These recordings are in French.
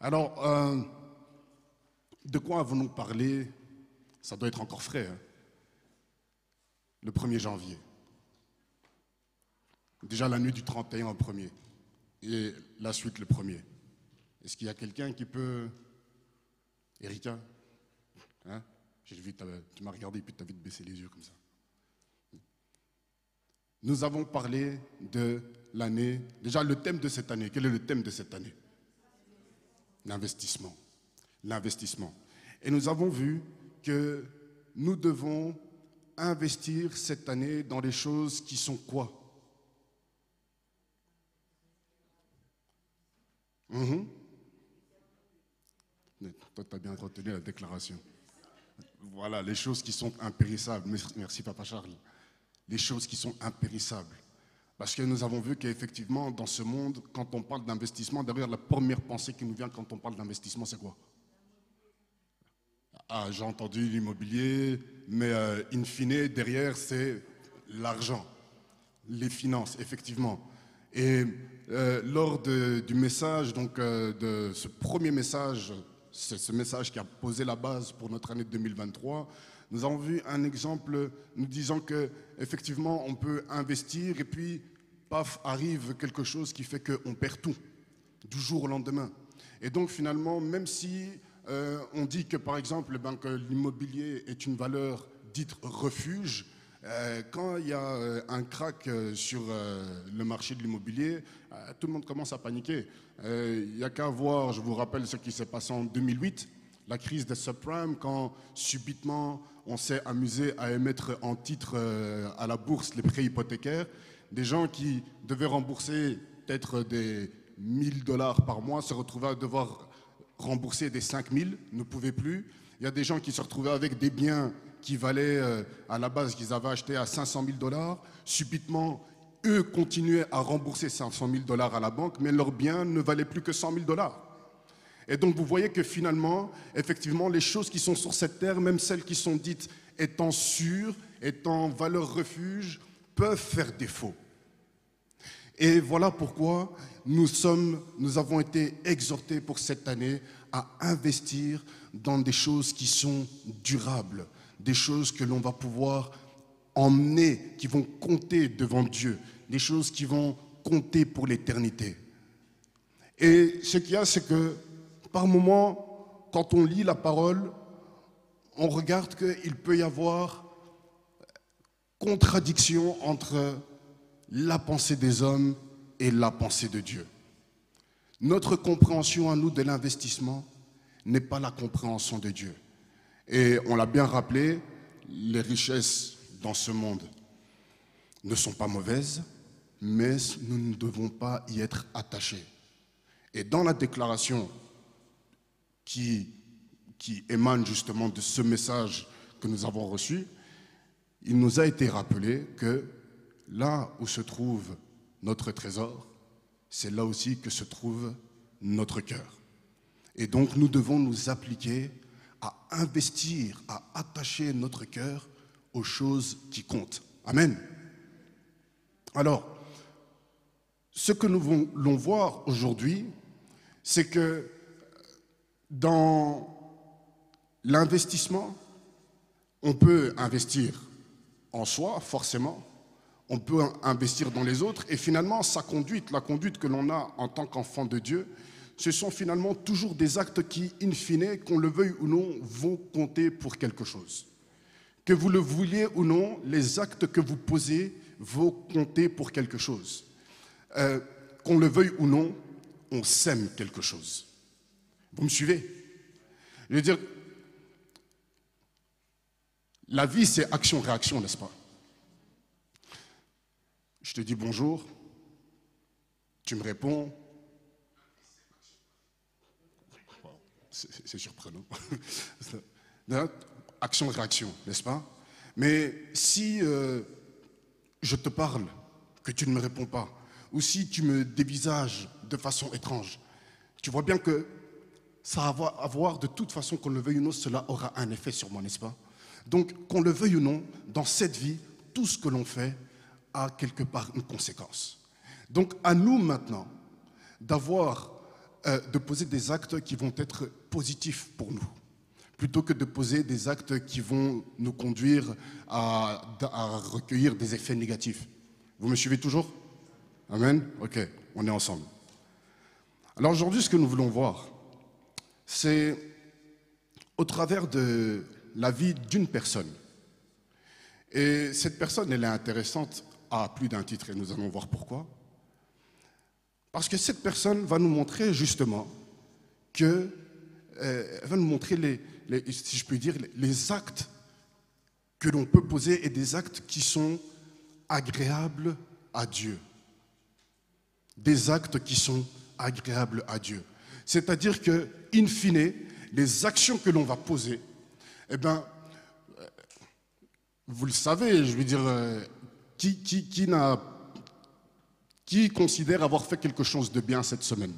Alors, euh, de quoi avons-nous parlé? Ça doit être encore frais. hein. Le 1er janvier. Déjà la nuit du 31 au 1er. Et la suite le 1er. Est-ce qu'il y a quelqu'un qui peut... Erika? Hein? J'ai vu, tu m'as regardé et puis tu as vite baissé les yeux comme ça. Nous avons parlé de l'année. Déjà, le thème de cette année. Quel est le thème de cette année? L'investissement. L'investissement. Et nous avons vu que nous devons investir cette année dans les choses qui sont quoi? Mhm. Mais Toi, tu as bien retenu la déclaration. Voilà, les choses qui sont impérissables. Merci, Papa Charles. Les choses qui sont impérissables. Parce que nous avons vu qu'effectivement, dans ce monde, quand on parle d'investissement, derrière la première pensée qui nous vient quand on parle d'investissement, c'est quoi? Ah, j'ai entendu l'immobilier, mais euh, in fine, derrière, c'est l'argent, les finances, effectivement. Et euh, lors du message, donc euh, de ce premier message, c'est ce message qui a posé la base pour notre année 2023, nous avons vu un exemple nous disant que effectivement on peut investir et puis paf arrive quelque chose qui fait qu'on perd tout du jour au lendemain. Et donc finalement, même si euh, on dit que par exemple ben, que l'immobilier est une valeur dite refuge, euh, quand il y a euh, un crack sur le marché de l'immobilier, tout le monde commence à paniquer. Il n'y a qu'à voir, je vous rappelle ce qui s'est passé en 2008, la crise des subprimes, quand subitement on s'est amusé à émettre en titre euh, à la bourse les prêts hypothécaires, des gens qui devaient rembourser peut-être des 1000 dollars par mois se retrouvaient à devoir rembourser des 5000, ne pouvaient plus. Il y a des gens qui se retrouvaient avec des biens qui valaient euh, à la base qu'ils avaient acheté à 500 000 dollars. Subitement, eux continuaient à rembourser 500 000 dollars à la banque, mais leurs biens ne valaient plus que 100 000 dollars. Et donc vous voyez que finalement, effectivement, les choses qui sont sur cette terre, même celles qui sont dites étant sûres, étant valeur refuge, peuvent faire défaut. Et voilà pourquoi nous, sommes, nous avons été exhortés pour cette année à investir dans des choses qui sont durables, des choses que l'on va pouvoir emmener, qui vont compter devant Dieu, des choses qui vont compter pour l'éternité. Et ce qu'il y a, c'est que par moments, quand on lit la parole, on regarde qu'il peut y avoir contradiction entre la pensée des hommes et la pensée de Dieu. Notre compréhension à nous de l'investissement n'est pas la compréhension de Dieu. Et on l'a bien rappelé, les richesses dans ce monde ne sont pas mauvaises, mais nous ne devons pas y être attachés. Et dans la déclaration qui, émane justement de ce message que nous avons reçu, il nous a été rappelé que là où se trouve notre trésor, c'est là aussi que se trouve notre cœur. Et donc nous devons nous appliquer à investir, à attacher notre cœur aux choses qui comptent. Amen. Alors, ce que nous voulons voir aujourd'hui, c'est que dans l'investissement, on peut investir en soi, forcément, on peut investir dans les autres, et finalement, sa conduite, la conduite que l'on a en tant qu'enfant de Dieu, ce sont finalement toujours des actes qui, in fine, qu'on le veuille ou non, vont compter pour quelque chose. Que vous le vouliez ou non, les actes que vous posez vont compter pour quelque chose. Euh, qu'on le veuille ou non, on sème quelque chose. Vous me suivez? Je veux dire, la vie, c'est action-réaction, n'est-ce pas? Je te dis bonjour, tu me réponds. C'est surprenant. Action-réaction, n'est-ce pas? Mais si euh, je te parle, que tu ne me réponds pas, ou si tu me dévisages de façon étrange, tu vois bien que ça va avoir de toute façon, qu'on le veuille ou non, cela aura un effet sur moi, n'est-ce pas? Donc, qu'on le veuille ou non, dans cette vie, tout ce que l'on fait a quelque part une conséquence. Donc à nous maintenant d'avoir, euh, de poser des actes qui vont être positifs pour nous, plutôt que de poser des actes qui vont nous conduire à, à recueillir des effets négatifs. Vous me suivez toujours? Amen? Ok, on est ensemble. Alors aujourd'hui, ce que nous voulons voir, c'est au travers de la vie d'une personne. Et cette personne, elle est intéressante à plus d'un titre, et nous allons voir pourquoi. Parce que cette personne va nous montrer justement que, euh, elle va nous montrer les, si je peux dire, les actes que l'on peut poser et des actes qui sont agréables à Dieu. Des actes qui sont agréables à Dieu. C'est-à-dire que, in fine, les actions que l'on va poser, eh bien, euh, vous le savez, je veux dire, euh, qui, considère avoir fait quelque chose de bien cette semaine?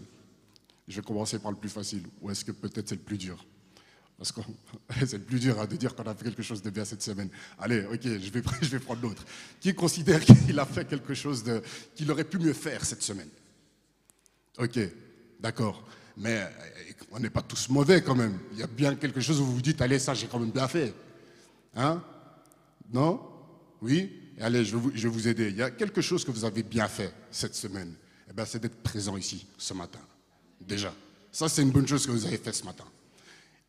Je vais commencer par le plus facile, ou est-ce que peut-être c'est le plus dur? Parce que c'est le plus dur hein, de dire qu'on a fait quelque chose de bien cette semaine. Allez, ok, je vais, je vais prendre l'autre. Qui considère qu'il a fait quelque chose qu'il aurait pu mieux faire cette semaine? Ok, d'accord. Mais euh, on n'est pas tous mauvais quand même. Il y a bien quelque chose où vous vous dites, allez, ça j'ai quand même bien fait. Hein? Non? Oui? Allez, je vais, vous, je vais, vous, aider. Il y a quelque chose que vous avez bien fait cette semaine. Eh bien, c'est d'être présent ici ce matin. Déjà. Ça, c'est une bonne chose que vous avez fait ce matin.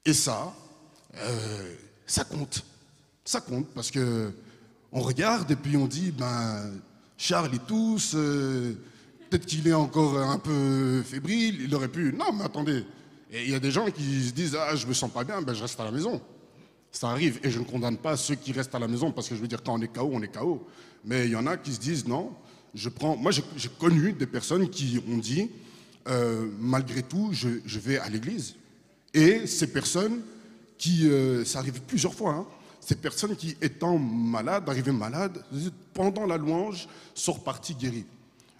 Et ça, euh, ça compte. Ça compte parce que on regarde et puis on dit, ben, Charles et tous, euh, peut-être qu'il est encore un peu fébrile, il aurait pu. Non, mais attendez. Et il y a des gens qui se disent, ah, je me sens pas bien, ben, je reste à la maison. Ça arrive. Et je ne condamne pas ceux qui restent à la maison parce que je veux dire, quand on est KO, on est KO. Mais il y en a qui se disent, non, je prends. Moi, j'ai connu des personnes qui ont dit, euh, malgré tout, je, vais à l'église. Et ces personnes qui, euh, ça arrive plusieurs fois, hein, ces personnes qui, étant malades, arrivaient malades, pendant la louange, sont reparties guéries.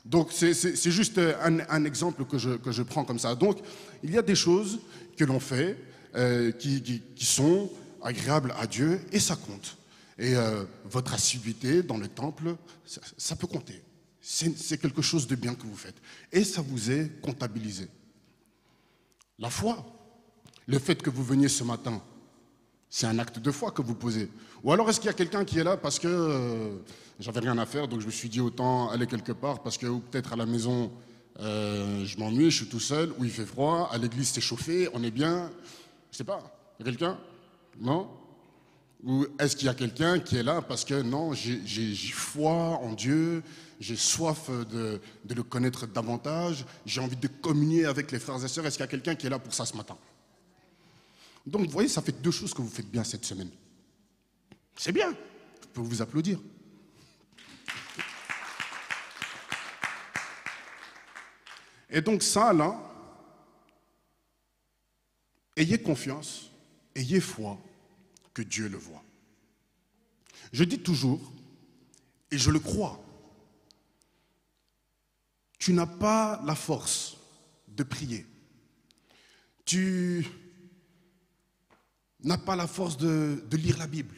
Donc c'est juste un, un, exemple que je, que je prends comme ça. Donc il y a des choses que l'on fait euh, qui, qui, sont agréables à Dieu et ça compte. Et euh, votre assiduité dans le temple, ça peut compter. C'est quelque chose de bien que vous faites. Et ça vous est comptabilisé. La foi, le fait que vous veniez ce matin, c'est un acte de foi que vous posez. Ou alors est-ce qu'il y a quelqu'un qui est là parce que euh, j'avais rien à faire, donc je me suis dit autant aller quelque part parce que peut-être à la maison euh, je m'ennuie, je suis tout seul, ou il fait froid, à l'église c'est chauffé, on est bien. Je sais pas. Y a quelqu'un? Non? Ou est-ce qu'il y a quelqu'un qui est là parce que non, j'ai foi en Dieu, j'ai soif de, de le connaître davantage, j'ai envie de communier avec les frères et sœurs? Est-ce qu'il y a quelqu'un qui est là pour ça ce matin? Donc, vous voyez, ça fait deux choses que vous faites bien cette semaine. C'est bien. Je peux vous applaudir. Et donc, ça, là, ayez confiance, ayez foi que Dieu le voit. Je dis toujours, et je le crois, tu n'as pas la force de prier. Tu n'as pas la force de, de, lire la Bible.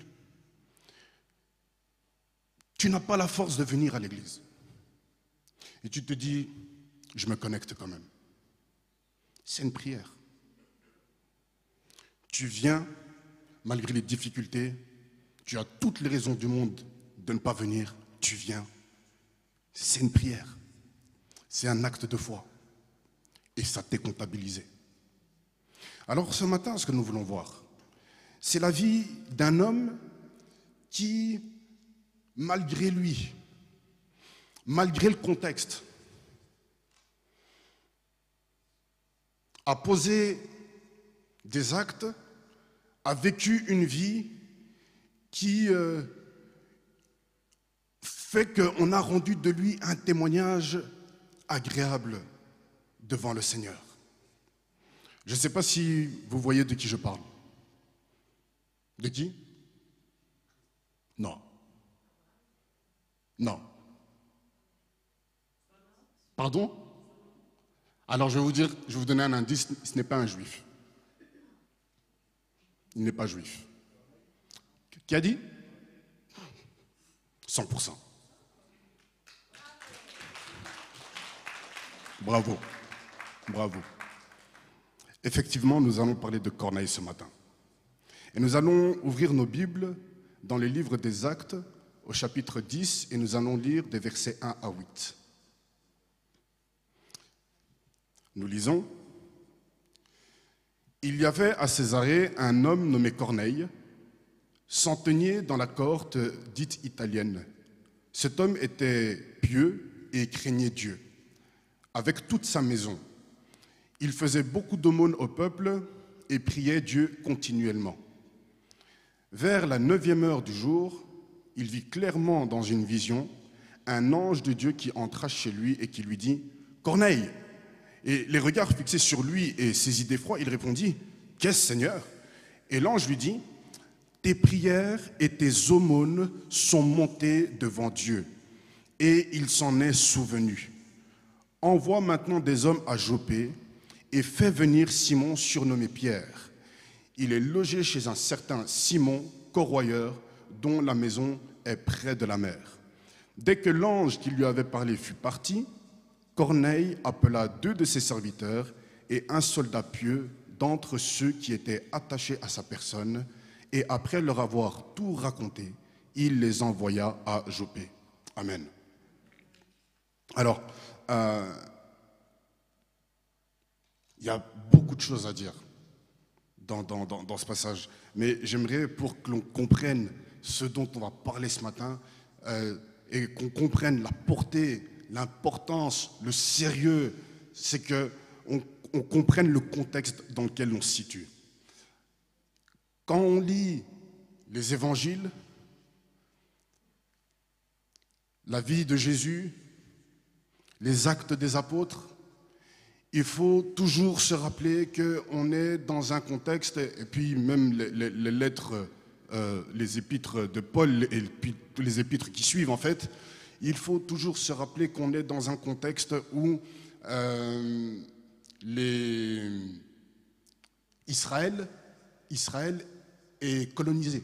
Tu n'as pas la force de venir à l'église. Et tu te dis, je me connecte quand même. C'est une prière. Tu viens, malgré les difficultés, tu as toutes les raisons du monde de ne pas venir, tu viens. C'est une prière. C'est un acte de foi. Et ça t'est comptabilisé. Alors ce matin, ce que nous voulons voir, c'est la vie d'un homme qui, malgré lui, malgré le contexte, a posé des actes, a vécu une vie qui euh, fait qu'on a rendu de lui un témoignage agréable devant le Seigneur. Je ne sais pas si vous voyez de qui je parle. De qui? Non. Non. Pardon? Alors je vais vous dire, je vais vous donner un indice, ce n'est pas un juif. Il n'est pas juif. Qui a dit? 100%. Bravo. Bravo. Effectivement, nous allons parler de Corneille ce matin. Et nous allons ouvrir nos Bibles dans les livres des Actes au chapitre 10 et nous allons lire des versets 1 à 8. Nous lisons Il y avait à Césarée un homme nommé Corneille, centenier dans la cohorte dite italienne. Cet homme était pieux et craignait Dieu, avec toute sa maison. Il faisait beaucoup d'aumônes au peuple et priait Dieu continuellement. Vers la neuvième heure du jour, il vit clairement dans une vision un ange de Dieu qui entra chez lui et qui lui dit Corneille Et les regards fixés sur lui et saisi d'effroi, il répondit Qu'est-ce, Seigneur? Et l'ange lui dit Tes prières et tes aumônes sont montées devant Dieu, et il s'en est souvenu. Envoie maintenant des hommes à Jopé et fais venir Simon surnommé Pierre. Il est logé chez un certain Simon, corroyeur, dont la maison est près de la mer. Dès que l'ange qui lui avait parlé fut parti, Corneille appela deux de ses serviteurs et un soldat pieux d'entre ceux qui étaient attachés à sa personne, et après leur avoir tout raconté, il les envoya à Jopé. Amen. Alors, euh, il y a beaucoup de choses à dire dans, dans ce passage, mais j'aimerais pour que l'on comprenne ce dont on va parler ce matin euh, et qu'on comprenne la portée, l'importance, le sérieux, c'est qu'on on comprenne le contexte dans lequel on se situe. Quand on lit les évangiles, la vie de Jésus, les actes des apôtres, il faut toujours se rappeler qu'on est dans un contexte, et puis même les, lettres euh, les épîtres de Paul et les épîtres qui suivent, en fait, il faut toujours se rappeler qu'on est dans un contexte où euh. Israël, Israël est colonisé.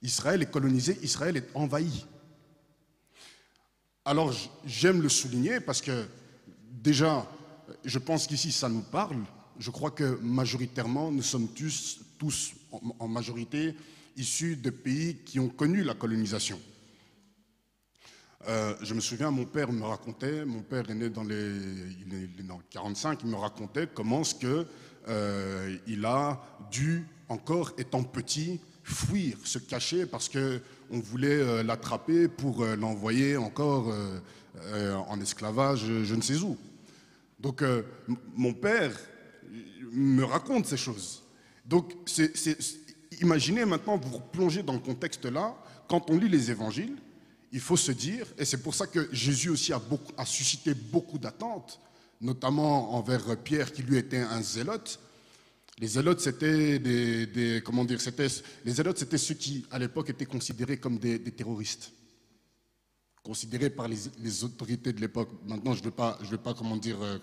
Israël est colonisé, Israël est envahi. Alors j'aime le souligner parce que déjà, je pense qu'ici ça nous parle. Je crois que majoritairement, nous sommes tous, en majorité issus de pays qui ont connu la colonisation. Euh, je me souviens, mon père me racontait, mon père est né dans les, il est dans 45, il me racontait comment ce que euh, il a dû encore étant petit fuir, se cacher parce que on voulait euh, l'attraper pour l'envoyer encore en esclavage, je ne sais où. Donc mon père me raconte ces choses. Donc, imaginez maintenant, vous plongez dans le contexte là, quand on lit les évangiles, il faut se dire, et c'est pour ça que Jésus aussi a, suscité beaucoup d'attentes, notamment envers Pierre qui lui était un zélote. Les zélotes, c'était des, comment dire, c'était, les zélotes, c'était ceux qui, à l'époque, étaient considérés comme des terroristes considéré par les, autorités de l'époque. Maintenant, je ne vais pas, je vais pas comment dire, euh,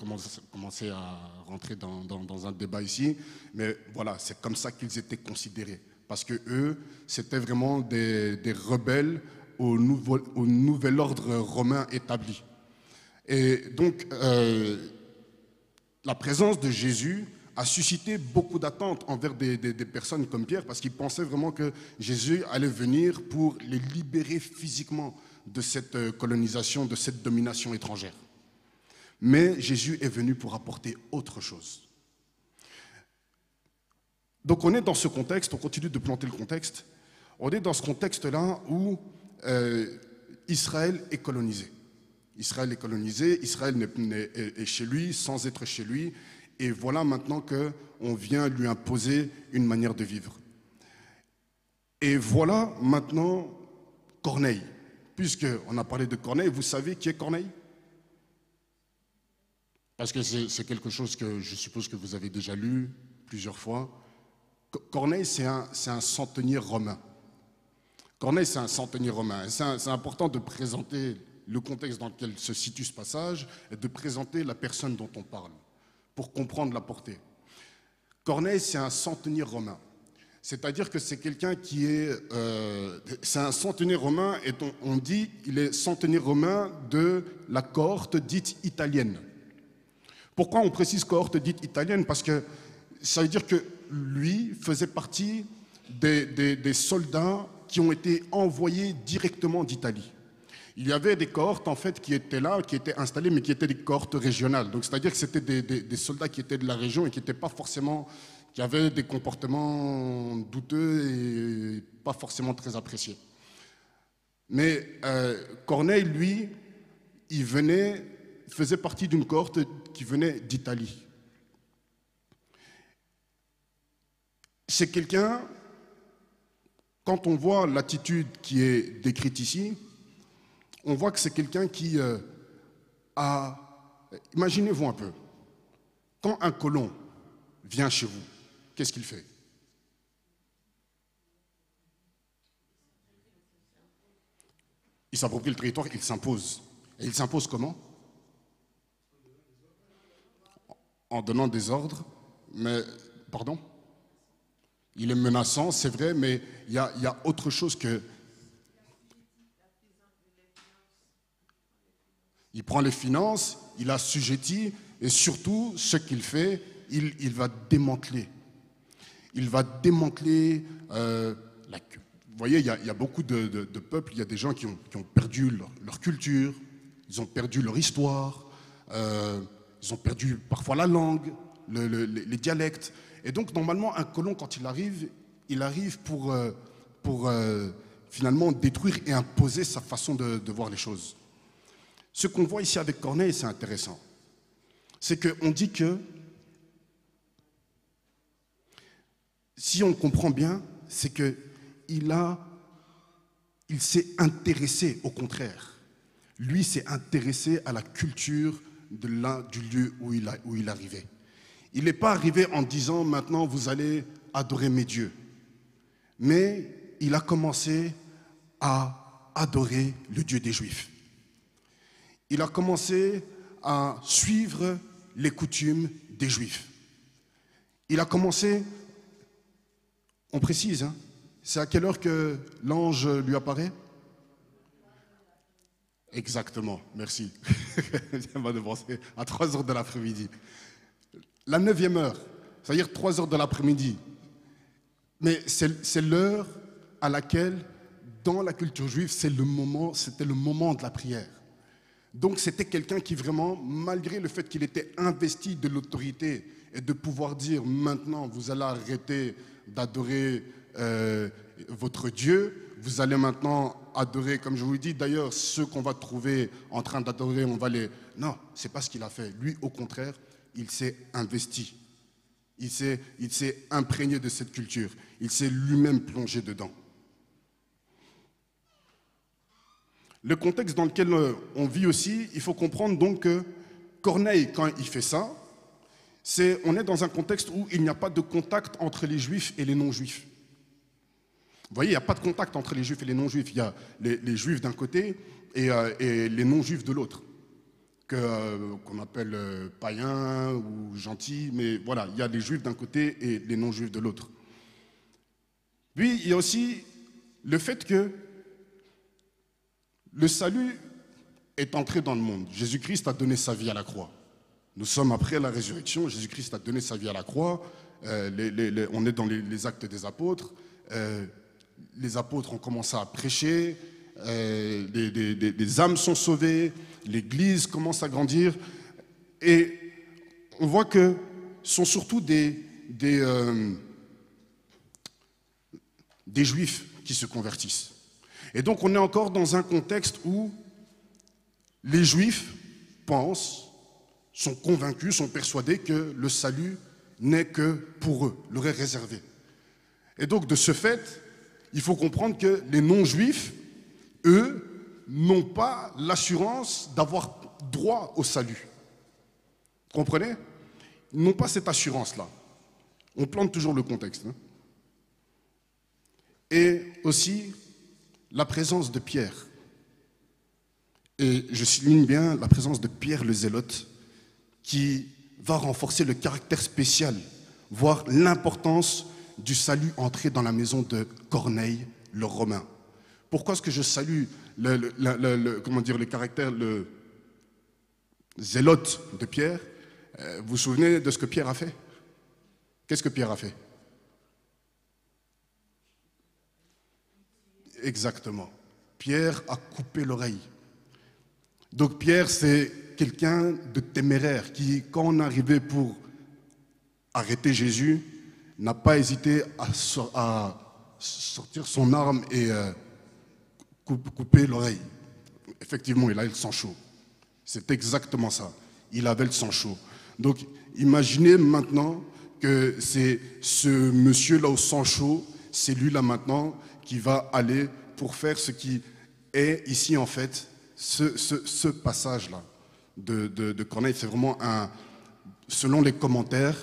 commencer à rentrer dans, un débat ici, mais voilà, c'est comme ça qu'ils étaient considérés. Parce que eux, c'était vraiment des, rebelles au, nouvel ordre romain établi. Et donc, euh, la présence de Jésus a suscité beaucoup d'attentes envers des, personnes comme Pierre, parce qu'ils pensaient vraiment que Jésus allait venir pour les libérer physiquement de cette euh, colonisation, de cette domination étrangère. Mais Jésus est venu pour apporter autre chose. Donc on est dans ce contexte, on continue de planter le contexte, on est dans ce contexte-là où euh, Israël est colonisé. Israël est colonisé, Israël est, chez lui sans être chez lui, et voilà maintenant qu'on vient lui imposer une manière de vivre. Et voilà maintenant Corneille puisqu'on a parlé de Corneille, vous savez qui est Corneille? Parce que c'est quelque chose que je suppose que vous avez déjà lu plusieurs fois. Corneille, c'est un, un, centenier romain. Corneille, c'est un centenier romain. C'est important de présenter le contexte dans lequel se situe ce passage et de présenter la personne dont on parle pour comprendre la portée. Corneille, c'est un centenier romain. C'est-à-dire que c'est quelqu'un qui est... Euh, c'est un centenier romain, et on, dit il est centenier romain de la cohorte dite italienne. Pourquoi on précise cohorte dite italienne? Parce que ça veut dire que lui faisait partie des, des soldats qui ont été envoyés directement d'Italie il y avait des cohortes en fait qui étaient là, qui étaient installées, mais qui étaient des cohortes régionales. Donc c'est-à-dire que c'était des, soldats qui étaient de la région et qui n'étaient pas forcément, qui avaient des comportements douteux et pas forcément très appréciés. Mais euh, Corneille, lui, il venait, faisait partie d'une cohorte qui venait d'Italie. C'est quelqu'un, quand on voit l'attitude qui est décrite ici, on voit que c'est quelqu'un qui euh, a... Imaginez-vous un peu, quand un colon vient chez vous, qu'est-ce qu'il fait? Il s'approprie le territoire, il s'impose. Et il s'impose comment? En donnant des ordres, mais, pardon? Il est menaçant, c'est vrai, mais il y a autre chose que Il prend les finances, il assujettit, et surtout, ce qu'il fait, il, va démanteler. Il va démanteler euh, la, Vous voyez, il y, a, beaucoup de, peuples, il y a des gens qui ont, perdu leur, culture, ils ont perdu leur histoire, euh, ils ont perdu parfois la langue, les, dialectes. Et donc, normalement, un colon, quand il arrive, il arrive pour, euh, pour finalement détruire et imposer sa façon de voir les choses. Ce qu'on voit ici avec Corneille, c'est intéressant. C'est qu'on dit que, si on comprend bien, c'est qu'il il s'est intéressé au contraire. Lui s'est intéressé à la culture du lieu où il, a, où il arrivait. Il n'est pas arrivé en disant maintenant vous allez adorer mes dieux. Mais il a commencé à adorer le Dieu des Juifs il a commencé à suivre les coutumes des Juifs. Il a commencé, on précise, hein, c'est à quelle heure que l'ange lui apparaît? Exactement, merci. à 3 heures de l'après-midi. La neuvième heure, c'est-à-dire 3 heures de l'après-midi. Mais c'est l'heure à laquelle, dans la culture juive, c'est le moment, c'était le moment de la prière. Donc c'était quelqu'un qui vraiment, malgré le fait qu'il était investi de l'autorité et de pouvoir dire maintenant vous allez arrêter d'adorer euh, votre Dieu, vous allez maintenant adorer, comme je vous dit, d'ailleurs ceux qu'on va trouver en train d'adorer, on va les... Non, c'est pas ce qu'il a fait. Lui, au contraire, il s'est investi. Il s'est imprégné de cette culture. Il s'est lui-même plongé dedans. Le contexte dans lequel euh, on vit aussi, il faut comprendre donc que Corneille, quand il fait ça, on est dans un contexte où il n'y a pas de contact entre les juifs et les non-juifs. Vous voyez, il n'y a pas de contact entre les juifs et les non-juifs. Il y a les, juifs d'un côté euh, et, les non-juifs de l'autre, euh, qu'on appelle païens ou gentils, mais voilà, il y a les juifs d'un côté et les non-juifs de l'autre. Puis il y a aussi le fait que le salut est entré dans le monde. Jésus-Christ a donné sa vie à la croix. Nous sommes après la résurrection. Jésus-Christ a donné sa vie à la croix. Euh, on est dans les, actes des apôtres. Euh, les apôtres ont commencé à prêcher. Euh, des, âmes sont sauvées. L'Église commence à grandir. Et on voit que ce sont surtout des, des juifs qui se convertissent. Et donc on est encore dans un contexte où les juifs pensent, sont convaincus, sont persuadés que le salut n'est que pour eux, leur est réservé. Et donc de ce fait, il faut comprendre que les non-juifs, eux, n'ont pas l'assurance d'avoir droit au salut. Comprenez? Ils n'ont pas cette assurance-là. On plante toujours le contexte. Hein. Et aussi, la présence de Pierre. Et je souligne bien la présence de Pierre le Zélote, qui va renforcer le caractère spécial, voire l'importance du salut entré dans la maison de Corneille, le Romain. Pourquoi est-ce que je salue le, comment dire, le caractère le zélote de Pierre? Euh, vous vous souvenez de ce que Pierre a fait? Qu'est-ce que Pierre a fait? Exactement. Pierre a coupé l'oreille. Donc Pierre, c'est quelqu'un de téméraire qui, quand on arrivait pour arrêter Jésus, n'a pas hésité à, sortir son arme et euh, couper l'oreille. Effectivement, il a le sang chaud. C'est exactement ça. Il avait le sang chaud. Donc imaginez maintenant que c'est ce monsieur-là au sang chaud, c'est lui-là maintenant qui va aller pour faire ce qui est ici en fait, ce, passage-là de, de, Corneille. C'est vraiment un, selon les commentaires,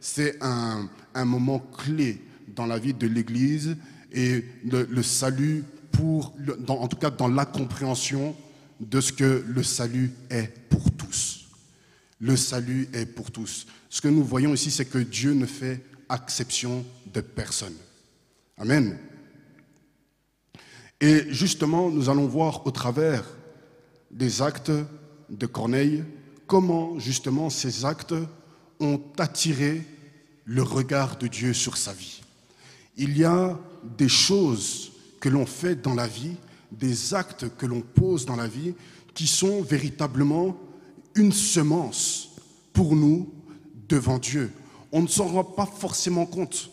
c'est un, moment clé dans la vie de l'Église et le, salut pour, en tout cas dans la compréhension de ce que le salut est pour tous. Le salut est pour tous. Ce que nous voyons ici, c'est que Dieu ne fait exception de personne. Amen. Et justement, nous allons voir au travers des actes de Corneille comment justement ces actes ont attiré le regard de Dieu sur sa vie. Il y a des choses que l'on fait dans la vie, des actes que l'on pose dans la vie, qui sont véritablement une semence pour nous devant Dieu. On ne s'en rend pas forcément compte.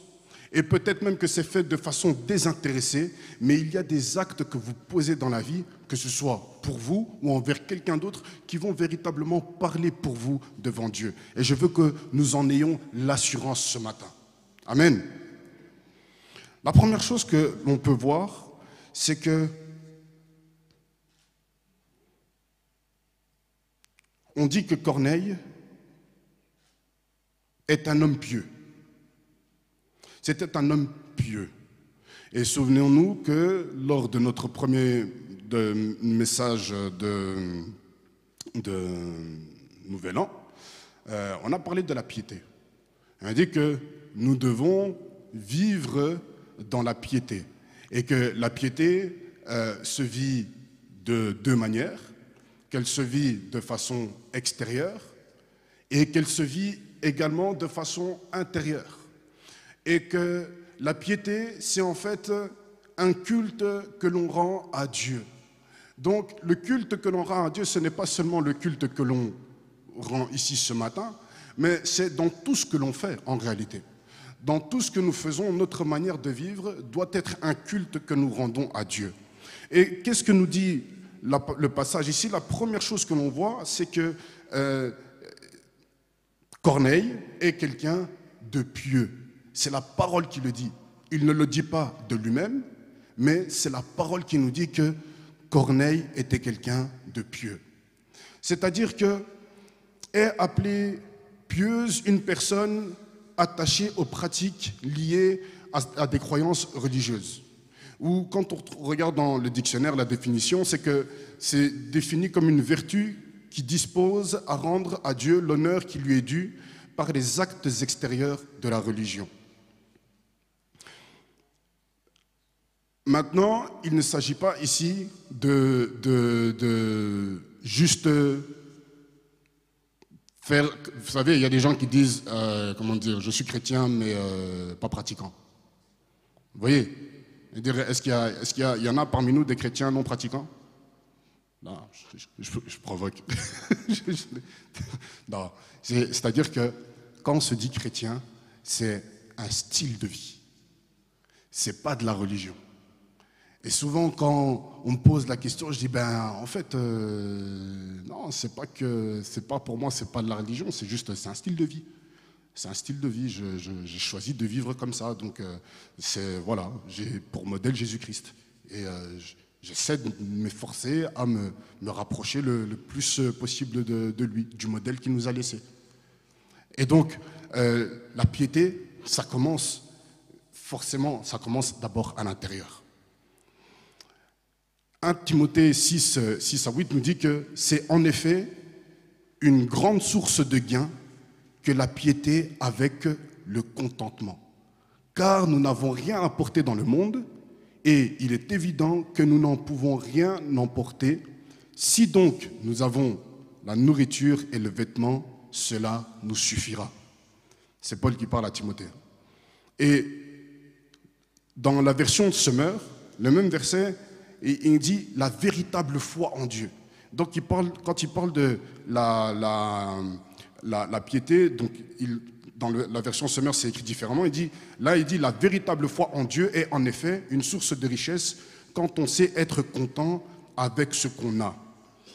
Et peut-être même que c'est fait de façon désintéressée, mais il y a des actes que vous posez dans la vie, que ce soit pour vous ou envers quelqu'un d'autre, qui vont véritablement parler pour vous devant Dieu. Et je veux que nous en ayons l'assurance ce matin. Amen. La première chose que l'on peut voir, c'est que on dit que Corneille est un homme pieux. C'était un homme pieux. Et souvenons-nous que lors de notre premier message de, Nouvel An, euh, on a parlé de la piété. On a dit que nous devons vivre dans la piété et que la piété euh, se vit de deux manières, qu'elle se vit de façon extérieure et qu'elle se vit également de façon intérieure. Et que la piété, c'est en fait un culte que l'on rend à Dieu. Donc le culte que l'on rend à Dieu, ce n'est pas seulement le culte que l'on rend ici ce matin, mais c'est dans tout ce que l'on fait en réalité. Dans tout ce que nous faisons, notre manière de vivre doit être un culte que nous rendons à Dieu. Et qu'est-ce que nous dit le passage ici? La première chose que l'on voit, c'est que euh, Corneille est quelqu'un de pieux. C'est la parole qui le dit. Il ne le dit pas de lui-même, mais c'est la parole qui nous dit que Corneille était quelqu'un de pieux. C'est-à-dire que est appelée pieuse une personne attachée aux pratiques liées à, des croyances religieuses. Ou quand on regarde dans le dictionnaire la définition, c'est que c'est défini comme une vertu qui dispose à rendre à Dieu l'honneur qui lui est dû par les actes extérieurs de la religion. Maintenant, il ne s'agit pas ici de, juste faire. Vous savez, il y a des gens qui disent, euh, comment dire, je suis chrétien mais euh, pas pratiquant. Vous voyez? Est-ce qu'il y, y, y, en a parmi nous des chrétiens non pratiquants? Non, je, provoque. non, c'est-à-dire que quand on se dit chrétien, c'est un style de vie. C'est pas de la religion. Et souvent, quand on me pose la question, je dis ben en fait euh, non, c'est pas que c'est pas pour moi, c'est pas de la religion, c'est juste c'est un style de vie. C'est un style de vie. J'ai choisi de vivre comme ça, donc euh, c'est voilà, j'ai pour modèle Jésus-Christ et euh, j'essaie de m'efforcer à me, me rapprocher le, plus possible de, de, lui, du modèle qu'il nous a laissé. Et donc la piété, ça commence forcément, ça commence d'abord à l'intérieur. 1 Timothée 6, 6 à 8 nous dit que c'est en effet une grande source de gain que la piété avec le contentement. Car nous n'avons rien à porter dans le monde et il est évident que nous n'en pouvons rien emporter. Si donc nous avons la nourriture et le vêtement, cela nous suffira. C'est Paul qui parle à Timothée. Et dans la version de Summer, le même verset, il dit la véritable foi en Dieu. Donc quand il parle de la, piété, donc dans la version Summer, c'est écrit différemment. Il dit, là, il dit la véritable foi en Dieu est en effet une source de richesse quand on sait être content avec ce qu'on a.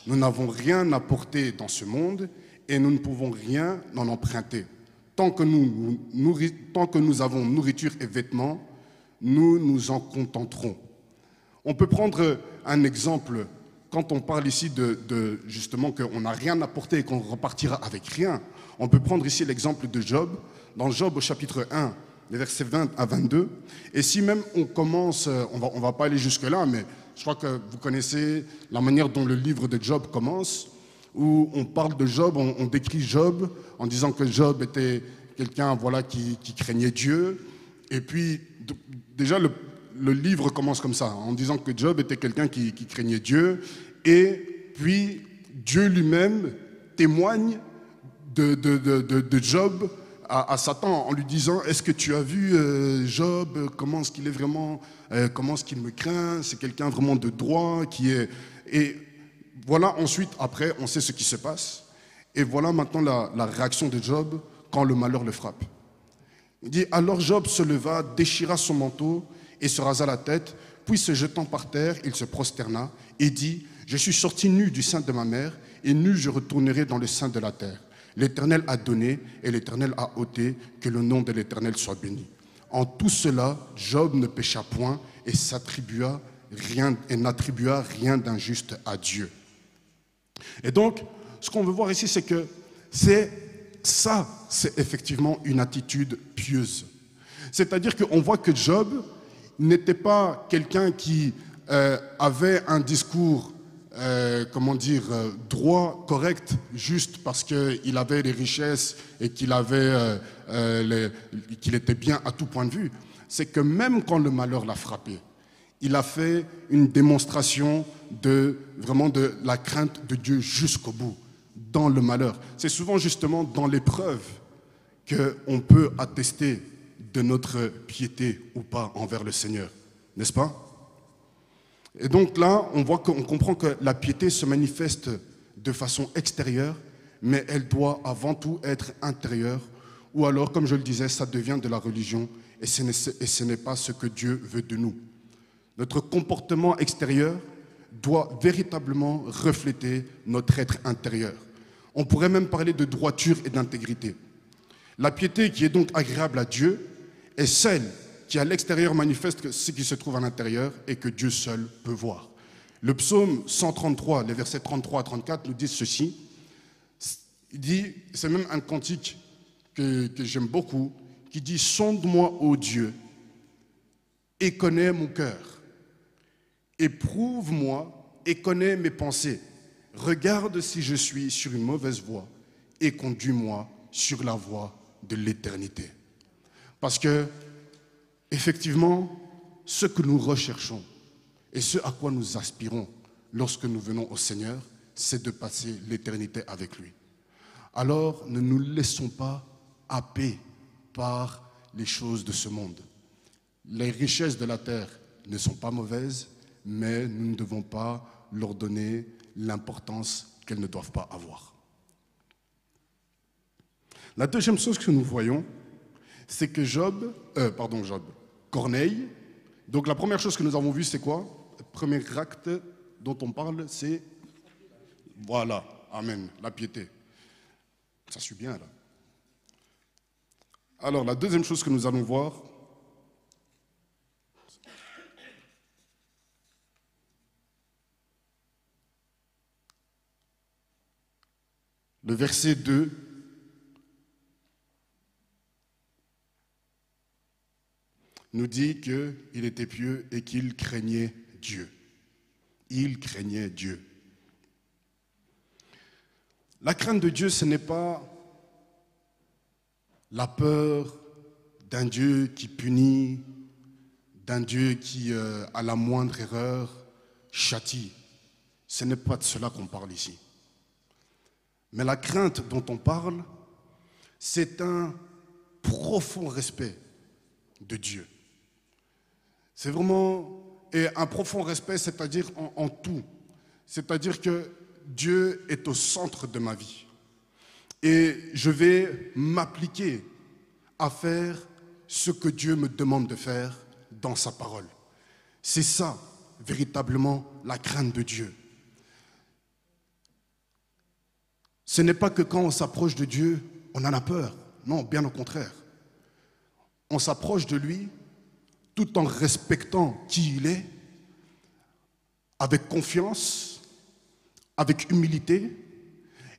Nous n'avons rien à porter dans ce monde et nous ne pouvons rien en emprunter. Tant que nous avons nourriture et vêtements, nous nous en contenterons. On peut prendre un exemple quand on parle ici de, justement qu'on n'a rien porter et qu'on repartira avec rien. On peut prendre ici l'exemple de Job, dans Job au chapitre 1, les versets 20 à 22. Et si même on commence, euh, on va, on va pas aller jusque-là, mais je crois que vous connaissez la manière dont le livre de Job commence, où on parle de Job, on, décrit Job en disant que Job était quelqu'un voilà, qui, craignait Dieu. Et puis, déjà, le, livre commence comme ça, en disant que Job était quelqu'un qui, craignait Dieu. Et puis, Dieu lui-même témoigne de, de, Job à, Satan en lui disant Est-ce que tu as vu euh, Job Comment est-ce qu'il est vraiment euh, Comment est-ce qu'il me craint C'est quelqu'un vraiment de droit qui est. Et voilà, ensuite, après, on sait ce qui se passe. Et voilà maintenant la, la réaction de Job quand le malheur le frappe. Il dit Alors Job se leva, déchira son manteau et se rasa la tête, puis se jetant par terre, il se prosterna et dit Je suis sorti nu du sein de ma mère, et nu je retournerai dans le sein de la terre. L'Éternel a donné et l'Éternel a ôté, que le nom de l'Éternel soit béni. En tout cela, Job ne pécha point et n'attribua rien d'injuste à Dieu. Et donc, ce qu'on veut voir ici, c'est que c'est ça, c'est effectivement une attitude pieuse. C'est-à-dire qu'on voit que Job n'était pas quelqu'un qui euh, avait un discours euh, comment dire, euh, droit, correct, juste parce qu'il avait les richesses et qu'il avait, qu'il était bien à tout point de vue. C'est que même quand le malheur l'a frappé, il a fait une démonstration de vraiment de la crainte de Dieu jusqu'au bout, dans le malheur. C'est souvent justement dans l'épreuve qu'on peut attester de notre piété ou pas envers le Seigneur, n'est-ce pas? Et donc là, on voit qu'on comprend que la piété se manifeste de façon extérieure, mais elle doit avant tout être intérieure, ou alors, comme je le disais, ça devient de la religion, et ce n'est pas ce que Dieu veut de nous. Notre comportement extérieur doit véritablement refléter notre être intérieur. On pourrait même parler de droiture et d'intégrité. La piété qui est donc agréable à Dieu est celle qui à l'extérieur manifeste ce qui se trouve à l'intérieur et que Dieu seul peut voir. Le psaume 133, les versets 33 à 34 nous disent ceci. Dit, c'est même un cantique que, que j'aime beaucoup, qui dit Sonde-moi, ô Dieu, et connais mon cœur. Éprouve-moi et connais mes pensées. Regarde si je suis sur une mauvaise voie et conduis-moi sur la voie de l'éternité. Parce que effectivement, ce que nous recherchons et ce à quoi nous aspirons lorsque nous venons au Seigneur, c'est de passer l'éternité avec lui. Alors ne nous laissons pas happer par les choses de ce monde. Les richesses de la terre ne sont pas mauvaises, mais nous ne devons pas leur donner l'importance qu'elles ne doivent pas avoir. La deuxième chose que nous voyons, c'est que Job, euh, pardon Job, Corneille. Donc la première chose que nous avons vue, c'est quoi? Le premier acte dont on parle, c'est... Voilà, Amen, la piété. Ça suit bien là. Alors la deuxième chose que nous allons voir, le verset 2 nous dit qu'il était pieux et qu'il craignait Dieu. Il craignait Dieu. La crainte de Dieu, ce n'est pas la peur d'un Dieu qui punit, d'un Dieu qui, euh, à la moindre erreur, châtie. Ce n'est pas de cela qu'on parle ici. Mais la crainte dont on parle, c'est un profond respect de Dieu. C'est vraiment un profond respect, c'est-à-dire en, en tout. C'est-à-dire que Dieu est au centre de ma vie. Et je vais m'appliquer à faire ce que Dieu me demande de faire dans sa parole. C'est ça, véritablement, la crainte de Dieu. Ce n'est pas que quand on s'approche de Dieu, on en a peur. Non, bien au contraire. On s'approche de lui tout en respectant qui il est, avec confiance, avec humilité,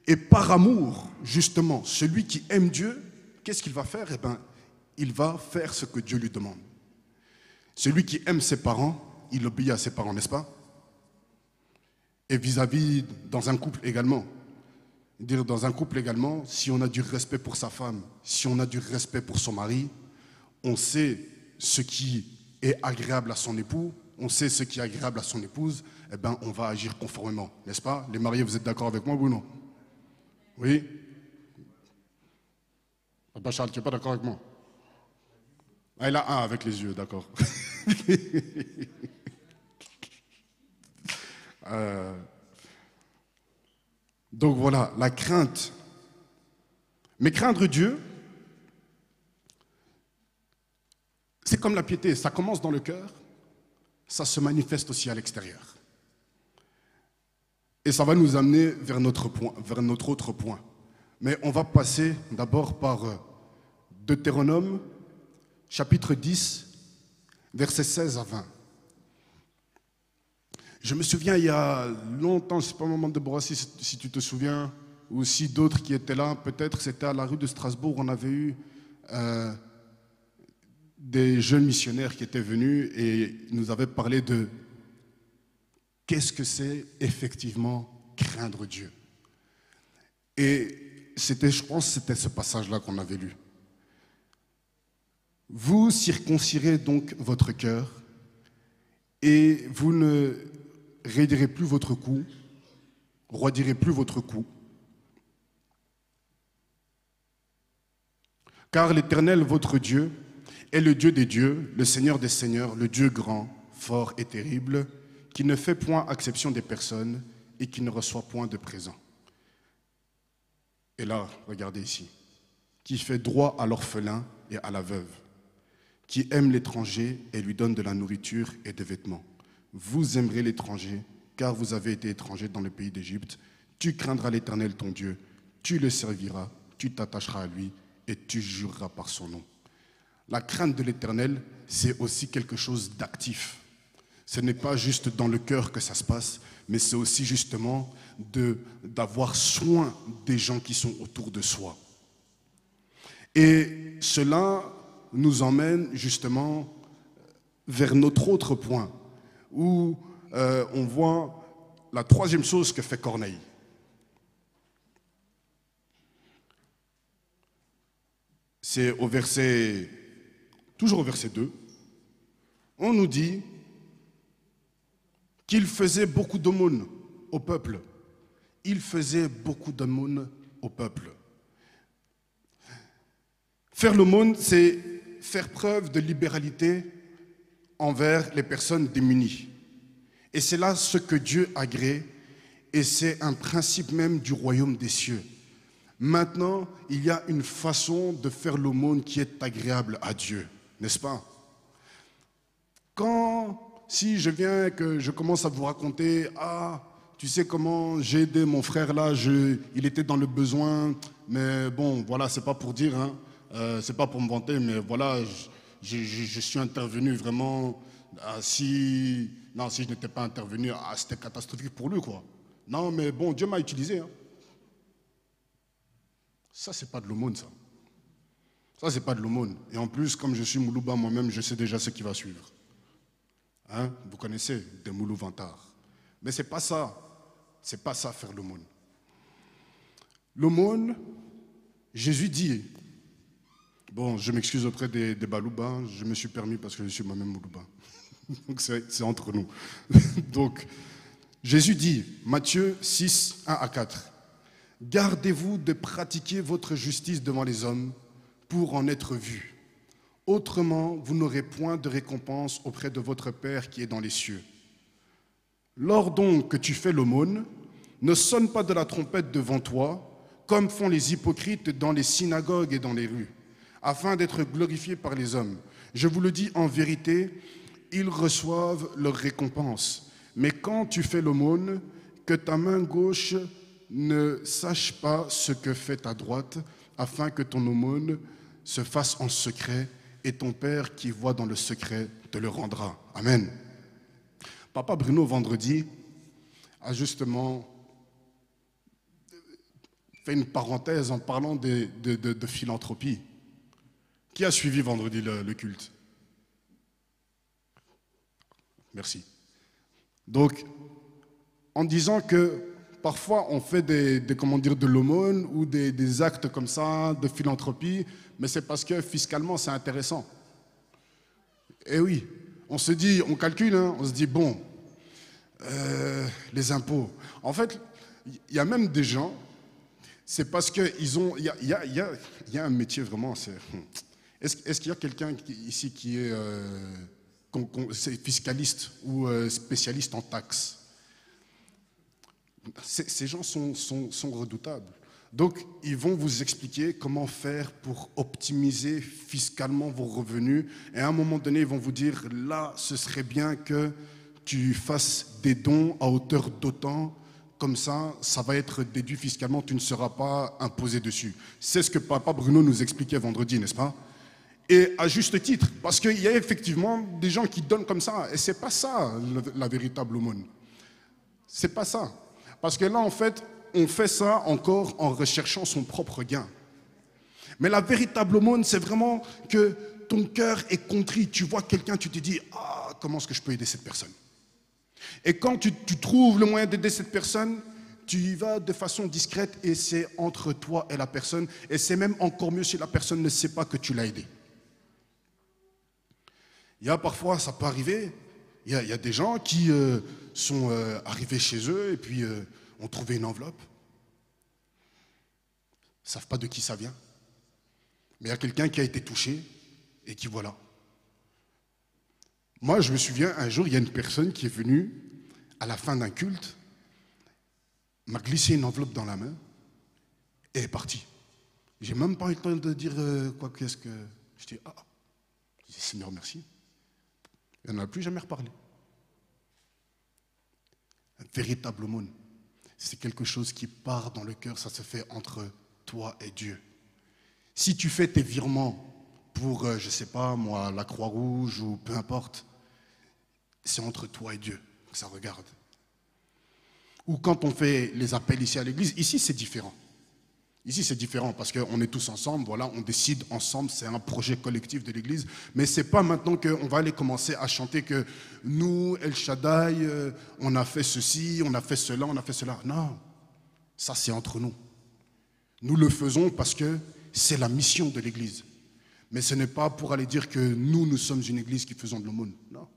et par amour, justement, celui qui aime Dieu, qu'est-ce qu'il va faire? Eh bien, il va faire ce que Dieu lui demande. Celui qui aime ses parents, il obéit à ses parents, n'est-ce pas? Et vis-à-vis, dans un couple également. Dire dans un couple également, si on a du respect pour sa femme, si on a du respect pour son mari, on sait ce qui est agréable à son époux, on sait ce qui est agréable à son épouse, eh bien, on va agir conformément, n'est-ce pas? Les mariés, vous êtes d'accord avec moi ou non Oui Papa Charles, tu n'es pas d'accord avec moi? Ah, il a un avec les yeux, d'accord. Euh, donc voilà, la crainte. Mais craindre Dieu, c'est comme la piété, ça commence dans le cœur, ça se manifeste aussi à l'extérieur. Et ça va nous amener vers notre, point, vers notre autre point. Mais on va passer d'abord par euh, Deutéronome, chapitre 10, versets 16 à 20. Je me souviens, il y a longtemps, c'est pas le moment de Boissy, si tu te souviens, ou si d'autres qui étaient là, peut-être c'était à la rue de Strasbourg, on avait eu euh, des jeunes missionnaires qui étaient venus et nous avaient parlé de qu'est-ce que c'est effectivement craindre Dieu. Et c'était, je pense, c'était ce passage-là qu'on avait lu. Vous circoncirez donc votre cœur et vous ne raidirez plus votre cou, roidirez plus votre cou. Car l'Éternel, votre Dieu, est le Dieu des dieux, le Seigneur des seigneurs, le Dieu grand, fort et terrible, qui ne fait point exception des personnes et qui ne reçoit point de présent. Et là, regardez ici, qui fait droit à l'orphelin et à la veuve, qui aime l'étranger et lui donne de la nourriture et des vêtements. Vous aimerez l'étranger, car vous avez été étranger dans le pays d'Égypte. Tu craindras l'Éternel ton Dieu, tu le serviras, tu t'attacheras à lui et tu jureras par son nom. La crainte de l'Éternel, c'est aussi quelque chose d'actif. Ce n'est pas juste dans le cœur que ça se passe, mais c'est aussi justement d'avoir soin des gens qui sont autour de soi. Et cela nous emmène justement vers notre autre point, où euh, on voit la troisième chose que fait Corneille. C'est au verset toujours au verset 2, on nous dit qu'il faisait beaucoup d'aumônes au peuple. Il faisait beaucoup d'aumônes au peuple. Faire l'aumône, c'est faire preuve de libéralité envers les personnes démunies. Et c'est là ce que Dieu agrée, et c'est un principe même du royaume des cieux. Maintenant, il y a une façon de faire l'aumône qui est agréable à Dieu n'est-ce pas? Quand, si je viens et que je commence à vous raconter, ah, tu sais comment j'ai aidé mon frère là, il était dans le besoin, mais bon, voilà, c'est pas pour dire, hein, euh, c'est pas pour me vanter, mais voilà, je, suis intervenu vraiment. Ah, si, non, si je n'étais pas intervenu, ah, c'était catastrophique pour lui, quoi. Non, mais bon, Dieu m'a utilisé. Hein. Ça, c'est pas de l'aumône, ça. Ça, c'est pas de l'aumône. Et en plus, comme je suis Moulouba moi-même, je sais déjà ce qui va suivre. Hein? Vous connaissez des Moulou vantards. Mais c'est pas ça. C'est pas ça faire l'aumône. L'aumône, Jésus dit, bon, je m'excuse auprès des, des je me suis permis parce que je suis moi-même Moulouba. Donc c'est entre nous. Donc, Jésus dit, Matthieu 6, 1 à 4, Gardez-vous de pratiquer votre justice devant les hommes pour en être vu. Autrement, vous n'aurez point de récompense auprès de votre Père qui est dans les cieux. Lors donc que tu fais l'aumône, ne sonne pas de la trompette devant toi, comme font les hypocrites dans les synagogues et dans les rues, afin d'être glorifiés par les hommes. Je vous le dis en vérité, ils reçoivent leur récompense. Mais quand tu fais l'aumône, que ta main gauche ne sache pas ce que fait ta droite, afin que ton aumône se fasse en secret, et ton Père qui voit dans le secret te le rendra. Amen. Papa Bruno, vendredi, a justement fait une parenthèse en parlant de, philanthropie. Qui a suivi vendredi le culte? Merci. Donc, en disant que parfois on fait des, comment dire, de l'aumône ou des, actes comme ça, de philanthropie, mais c'est parce que fiscalement c'est intéressant. Et eh oui, on se dit, on calcule, hein, on se dit, bon, euh, les impôts. En fait, il y a même des gens, c'est parce qu'ils ont. Il y a, y, a, y a, un métier vraiment. Hmm. Est-ce qu'il y a quelqu'un ici qui est. Euh, fiscaliste ou euh, spécialiste en taxes? Ces gens sont, redoutables. Donc, ils vont vous expliquer comment faire pour optimiser fiscalement vos revenus. Et à un moment donné, ils vont vous dire, là, ce serait bien que tu fasses des dons à hauteur d'autant. Comme ça, ça va être déduit fiscalement, tu ne seras pas imposé dessus. C'est ce que papa Bruno nous expliquait vendredi, n'est-ce pas? Et à juste titre, parce qu'il y a effectivement des gens qui donnent comme ça, et c'est pas ça la véritable aumône. C'est pas ça. Parce que là, en fait, on fait ça encore en recherchant son propre gain. Mais la véritable aumône, c'est vraiment que ton cœur est contrit. Tu vois quelqu'un, tu te dis, ah, comment est-ce que je peux aider cette personne? Et quand tu, tu trouves le moyen d'aider cette personne, tu y vas de façon discrète et c'est entre toi et la personne. Et c'est même encore mieux si la personne ne sait pas que tu l'as aidé. Il y a parfois, ça peut arriver, il y a, des gens qui euh, sont euh, arrivés chez eux et puis euh, ont trouvé une enveloppe. Ils ne savent pas de qui ça vient. Mais il y a quelqu'un qui a été touché et qui voilà. Moi, je me souviens, un jour, il y a une personne qui est venue à la fin d'un culte, m'a glissé une enveloppe dans la main et est partie. J'ai même pas eu le temps de dire quoi qu'est-ce que. Ah, je dis, Seigneur, merci. Elle n'en a plus jamais reparlé. Un véritable aumône, c'est quelque chose qui part dans le cœur, ça se fait entre toi et Dieu. Si tu fais tes virements pour, euh, je ne sais pas moi, la Croix-Rouge ou peu importe, c'est entre toi et Dieu que ça regarde. Ou quand on fait les appels ici à l'église, ici c'est différent. Ici, c'est différent parce qu'on est tous ensemble, voilà, on décide ensemble, c'est un projet collectif de l'Église. Mais ce n'est pas maintenant qu'on va aller commencer à chanter que nous, El Shaddai, euh, on a fait ceci, on a fait cela, on a fait cela. Non, ça c'est entre nous. Nous le faisons parce que c'est la mission de l'Église. Mais ce n'est pas pour aller dire que nous, nous sommes une Église qui faisons de l'aumône. Non.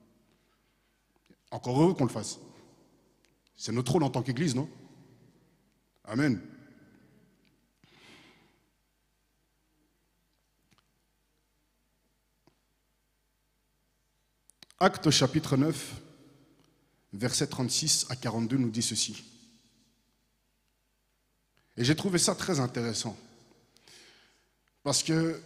Encore heureux qu'on le fasse. C'est notre rôle en tant qu'Église, non? Amen. Acte chapitre 9, verset 36 à 42 nous dit ceci. Et j'ai trouvé ça très intéressant. Parce que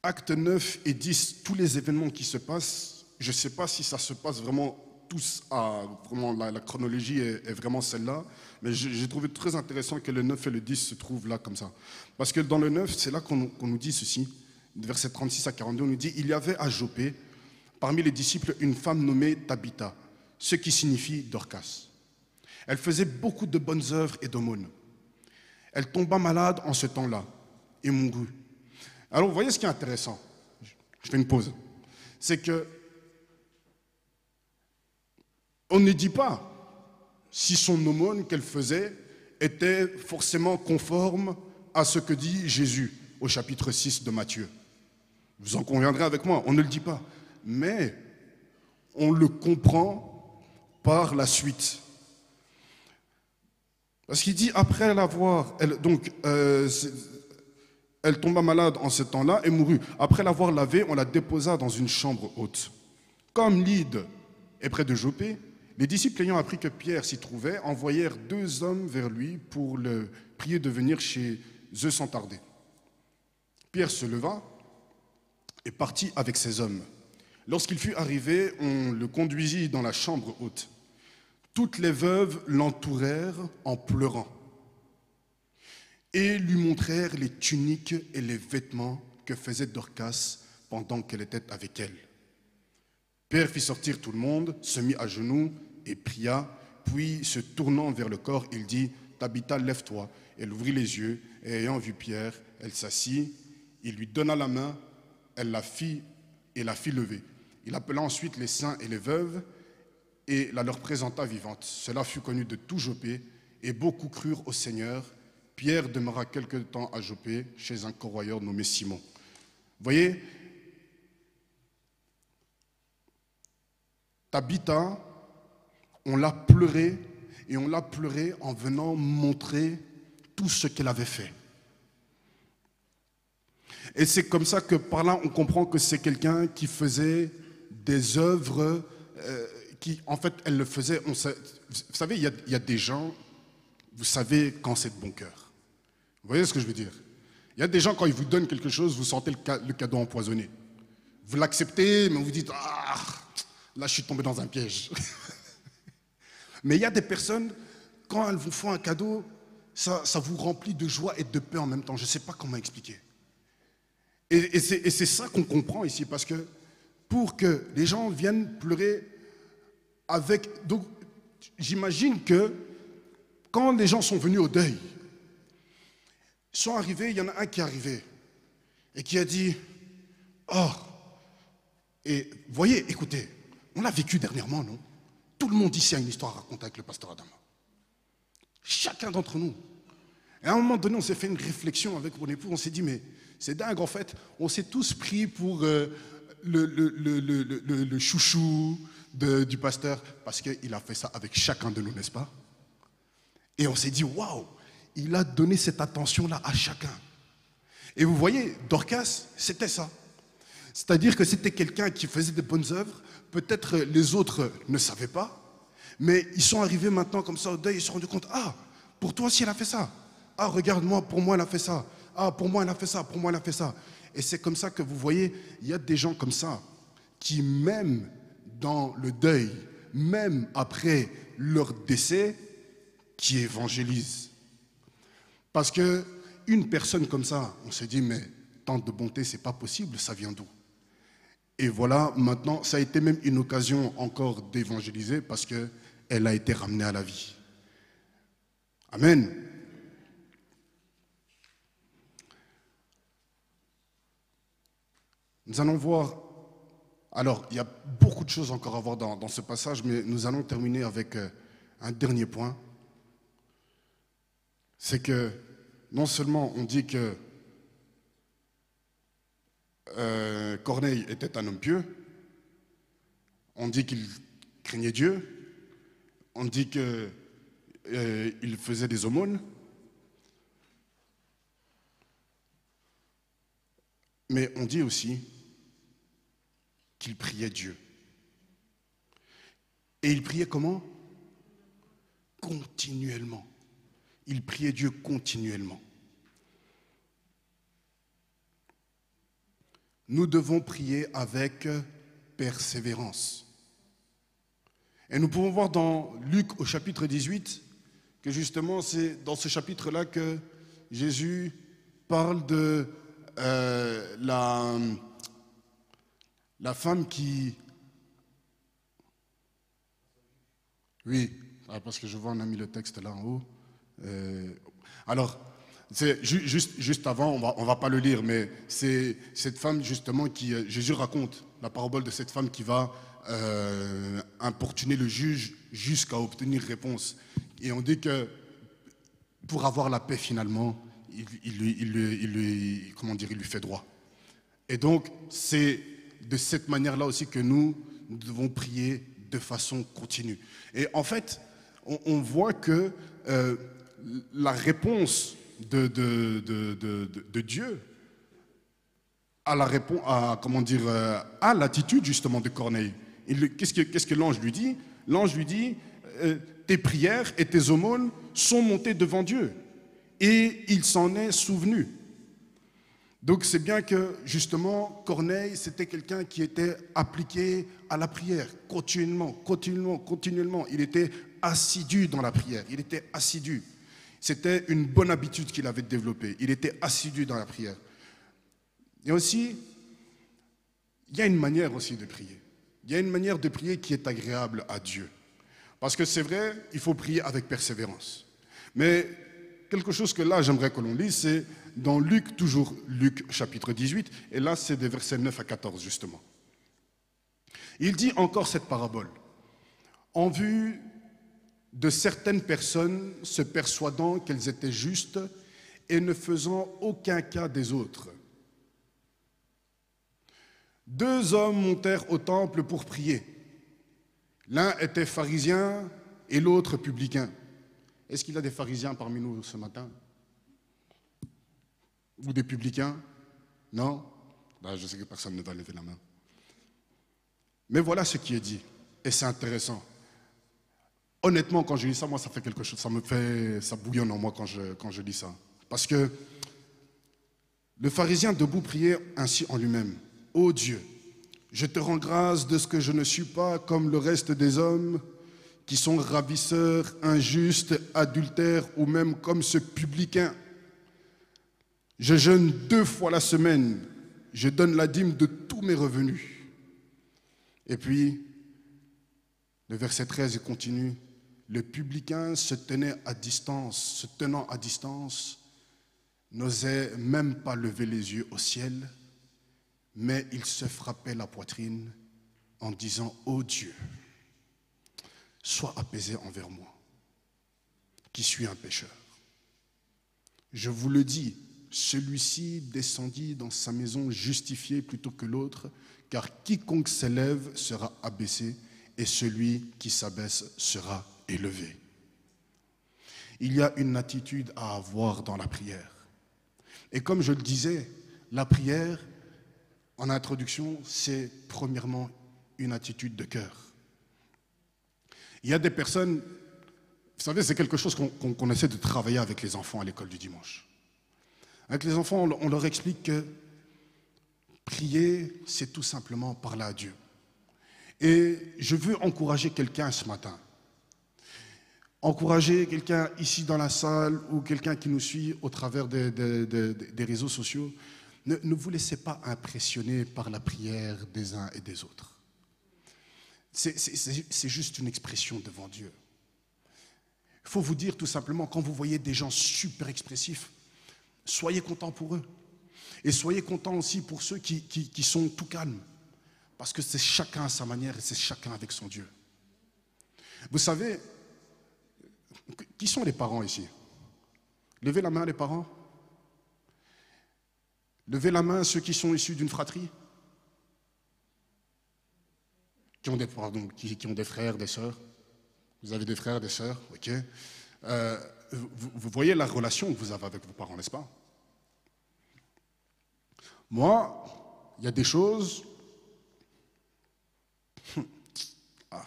Acte 9 et 10, tous les événements qui se passent, je ne sais pas si ça se passe vraiment tous à vraiment la, chronologie est, vraiment celle-là, mais j'ai trouvé très intéressant que le 9 et le 10 se trouvent là comme ça. Parce que dans le 9, c'est là qu'on nous dit ceci verset 36 à 42, on nous dit Il y avait à Jopé, parmi les disciples, une femme nommée Tabitha, ce qui signifie Dorcas. Elle faisait beaucoup de bonnes œuvres et d'aumônes. Elle tomba malade en ce temps-là et mourut. Alors, vous voyez ce qui est intéressant Je fais une pause. C'est que on ne dit pas si son aumône qu'elle faisait était forcément conforme à ce que dit Jésus au chapitre 6 de Matthieu. Vous en conviendrez avec moi, on ne le dit pas. Mais on le comprend par la suite. Parce qu'il dit, après l'avoir, donc, euh, elle tomba malade en ce temps-là et mourut. Après l'avoir lavée, on la déposa dans une chambre haute. Comme Lyde est près de Jopé, les disciples ayant appris que Pierre s'y trouvait, envoyèrent deux hommes vers lui pour le prier de venir chez eux sans tarder. Pierre se leva et partit avec ses hommes. Lorsqu'il fut arrivé, on le conduisit dans la chambre haute. Toutes les veuves l'entourèrent en pleurant et lui montrèrent les tuniques et les vêtements que faisait Dorcas pendant qu'elle était avec elle. Père fit sortir tout le monde, se mit à genoux et pria, puis se tournant vers le corps, il dit, Tabitha, lève-toi. Elle ouvrit les yeux, et ayant vu Pierre, elle s'assit, il lui donna la main, elle la fit et la fit lever. Il appela ensuite les saints et les veuves, et la leur présenta vivante. Cela fut connu de tout Jopé, et beaucoup crurent au Seigneur. Pierre demeura quelque temps à Jopé, chez un corroyeur nommé Simon. voyez, Tabitha, on l'a pleuré, et on l'a pleuré en venant montrer tout ce qu'elle avait fait. Et c'est comme ça que par là, on comprend que c'est quelqu'un qui faisait des œuvres euh, qui, en fait, elle le faisait. Vous savez, il y, a, il y, a, des gens, vous savez quand c'est de bon cœur. Vous voyez ce que je veux dire? Il y a des gens, quand ils vous donnent quelque chose, vous sentez le, le cadeau empoisonné. Vous l'acceptez, mais vous dites Ah, là, je suis tombé dans un piège. mais il y a des personnes, quand elles vous font un cadeau, ça, ça vous remplit de joie et de paix en même temps. Je ne sais pas comment expliquer. Et, c'est ça qu'on comprend ici, parce que pour que les gens viennent pleurer avec... Donc, j'imagine que quand les gens sont venus au deuil, sont arrivés, il y en a un qui est arrivé et qui a dit, oh, et voyez, écoutez, on l'a vécu dernièrement, non? Tout le monde ici a une histoire à raconter avec le pasteur Adam. Chacun d'entre nous. Et à un moment donné, on s'est fait une réflexion avec mon époux, on s'est dit, mais c'est dingue, en fait, on s'est tous pris pour euh, le, chouchou du pasteur, parce qu'il a fait ça avec chacun de nous, n'est-ce pas? Et on s'est dit, waouh, il a donné cette attention-là à chacun. Et vous voyez, Dorcas, c'était ça. C'est-à-dire que c'était quelqu'un qui faisait des bonnes œuvres, peut-être les autres ne savaient pas, mais ils sont arrivés maintenant comme ça au deuil, ils se sont rendus compte, ah, pour toi aussi elle a fait ça. Ah, regarde-moi, pour moi elle a fait ça. Ah, pour moi, elle a fait ça, pour moi, elle a fait ça. Et c'est comme ça que vous voyez, il y a des gens comme ça qui, même dans le deuil, même après leur décès, qui évangélisent. Parce que une personne comme ça, on se dit, mais tant de bonté, c'est pas possible, ça vient d'où? Et voilà, maintenant, ça a été même une occasion encore d'évangéliser parce qu'elle a été ramenée à la vie. Amen. Nous allons voir, alors il y a beaucoup de choses encore à voir dans, ce passage, mais nous allons terminer avec euh, un dernier point. C'est que non seulement on dit que euh, Corneille était un homme pieux, on dit qu'il craignait Dieu, on dit qu'il euh, faisait des aumônes, mais on dit aussi qu'il priait Dieu. Et il priait comment? Continuellement. Il priait Dieu continuellement. Nous devons prier avec persévérance. Et nous pouvons voir dans Luc au chapitre 18 que justement c'est dans ce chapitre-là que Jésus parle de euh, la, la femme qui... Oui, ah, parce que je vois, on a mis le texte là en haut. Euh, alors, juste, juste avant, on va, on va pas le lire, mais c'est cette femme justement qui, euh, Jésus raconte la parabole de cette femme qui va euh, importuner le juge jusqu'à obtenir réponse. Et on dit que pour avoir la paix finalement, il, comment dire, il lui fait droit. Et donc, c'est de cette manière-là aussi que nous, devons prier de façon continue. Et en fait, on, voit que euh, la réponse de, Dieu à la réponse, à, comment dire, euh, à l'attitude justement de Corneille. Qu'est-ce que, qu'est-ce que l'ange lui dit? L'ange lui dit euh, Tes prières et tes aumônes sont montées devant Dieu, et il s'en est souvenu. Donc c'est bien que justement Corneille, c'était quelqu'un qui était appliqué à la prière continuellement, continuellement, continuellement. Il était assidu dans la prière, il était assidu. C'était une bonne habitude qu'il avait développée. Il était assidu dans la prière. Et aussi, il y a une manière aussi de prier. Il y a une manière de prier qui est agréable à Dieu. Parce que c'est vrai, il faut prier avec persévérance. Mais quelque chose que là, j'aimerais que l'on lise, c'est dans Luc, toujours Luc chapitre 18, et là, c'est des versets 9 à 14, justement. Il dit encore cette parabole. En vue de certaines personnes se persuadant qu'elles étaient justes et ne faisant aucun cas des autres. Deux hommes montèrent au temple pour prier. L'un était pharisien et l'autre publicain. Est-ce qu'il y a des pharisiens parmi nous ce matin Ou des publicains Non ben, Je sais que personne ne va lever la main. Mais voilà ce qui est dit. Et c'est intéressant. Honnêtement, quand je lis ça, moi, ça fait quelque chose, ça me fait, ça bouillonne en moi quand je, quand je lis ça. Parce que le pharisien debout priait ainsi en lui-même. Ô Dieu, je te rends grâce de ce que je ne suis pas comme le reste des hommes qui sont ravisseurs, injustes, adultères ou même comme ce publicain. Je jeûne deux fois la semaine, je donne la dîme de tous mes revenus. Et puis, le verset 13 continue, le publicain se tenait à distance, se tenant à distance, n'osait même pas lever les yeux au ciel mais il se frappait la poitrine en disant, Ô Dieu, sois apaisé envers moi, qui suis un pécheur. Je vous le dis, celui-ci descendit dans sa maison justifié plutôt que l'autre, car quiconque s'élève sera abaissé, et celui qui s'abaisse sera élevé. Il y a une attitude à avoir dans la prière. Et comme je le disais, la prière en introduction, c'est premièrement une attitude de cœur. Il y a des personnes, vous savez, c'est quelque chose qu'on essaie de travailler avec les enfants à l'école du dimanche. Avec les enfants, on, leur explique que prier, c'est tout simplement parler à Dieu. Et je veux encourager quelqu'un ce matin. Encourager quelqu'un ici dans la salle ou quelqu'un qui nous suit au travers des, réseaux sociaux ne, vous laissez pas impressionner par la prière des uns et des autres. C'est juste une expression devant Dieu. Il faut vous dire tout simplement, quand vous voyez des gens super expressifs, soyez contents pour eux. Et soyez contents aussi pour ceux qui, sont tout calmes. Parce que c'est chacun à sa manière et c'est chacun avec son Dieu. Vous savez, qui sont les parents ici? Levez la main les parents. Levez la main ceux qui sont issus d'une fratrie, qui ont, des, qui, ont des frères, des sœurs. Vous avez des frères, des sœurs, ok. Euh, vous, voyez la relation que vous avez avec vos parents, n'est-ce pas? Moi, il y a des choses. Ah,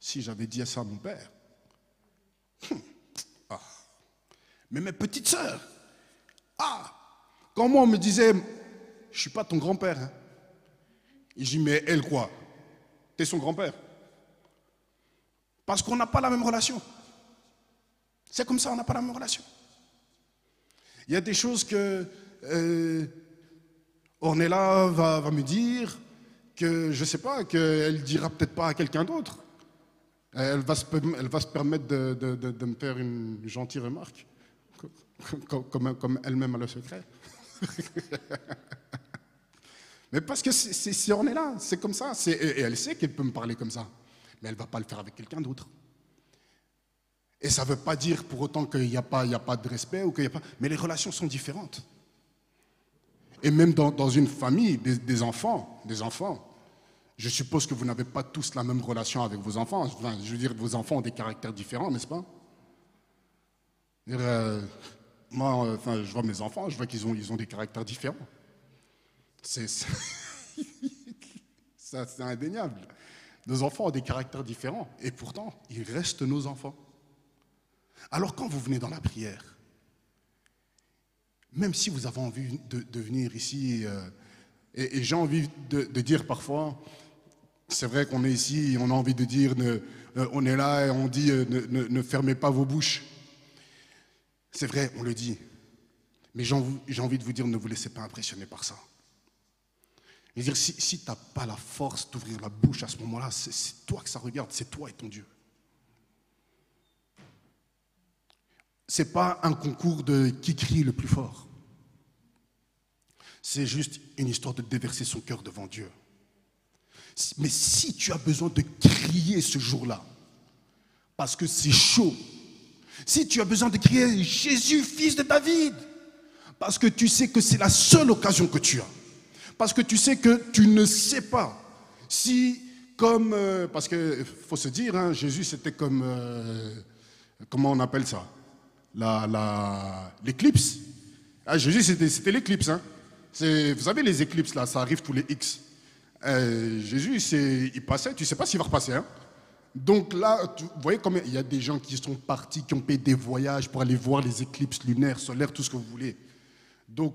si j'avais dit ça à mon père. Ah, mais mes petites sœurs. Ah, quand moi, on me disait, je suis pas ton grand-père. Hein. Dit, mais elle quoi? Tu es son grand-père. Parce qu'on n'a pas la même relation. C'est comme ça, on n'a pas la même relation. Il y a des choses que euh, Ornella va, me dire que je ne sais pas, qu'elle dira peut-être pas à quelqu'un d'autre. Elle va, se, permettre de, de, me faire une gentille remarque, comme, comme elle-même a le secret. mais parce que si on est là, c'est comme ça. Et elle sait qu'elle peut me parler comme ça. Mais elle ne va pas le faire avec quelqu'un d'autre. Et ça ne veut pas dire pour autant qu'il n'y a, pas, a pas de respect ou qu'il n'y a pas. Mais les relations sont différentes. Et même dans, une famille, des, enfants, des enfants, je suppose que vous n'avez pas tous la même relation avec vos enfants. je veux dire, vos enfants ont des caractères différents, n'est-ce pas? Euh, moi, enfin, je vois mes enfants, je vois qu'ils ont, ils ont des caractères différents. C'est indéniable. Nos enfants ont des caractères différents et pourtant, ils restent nos enfants. Alors quand vous venez dans la prière, même si vous avez envie de, venir ici, euh, et, j'ai envie de, dire parfois, c'est vrai qu'on est ici, on a envie de dire, euh, on est là et on dit, euh, ne, fermez pas vos bouches. C'est vrai, on le dit. Mais j'ai envie de vous dire, ne vous laissez pas impressionner par ça. Et dire, si, si tu n'as pas la force d'ouvrir la bouche à ce moment-là, c'est toi que ça regarde, c'est toi et ton Dieu. Ce n'est pas un concours de qui crie le plus fort. C'est juste une histoire de déverser son cœur devant Dieu. Mais si tu as besoin de crier ce jour-là, parce que c'est chaud, si tu as besoin de crier Jésus, fils de David, parce que tu sais que c'est la seule occasion que tu as, parce que tu sais que tu ne sais pas si, comme, euh, parce qu'il faut se dire, hein, Jésus c'était comme, euh, comment on appelle ça? L'éclipse. ah, Jésus c'était l'éclipse. Hein. Vous savez, les éclipses là, ça arrive tous les X. Euh, Jésus, il passait, tu ne sais pas s'il va repasser. Hein. Donc là, vous voyez comme il y a des gens qui sont partis, qui ont payé des voyages pour aller voir les éclipses lunaires, solaires, tout ce que vous voulez. Donc,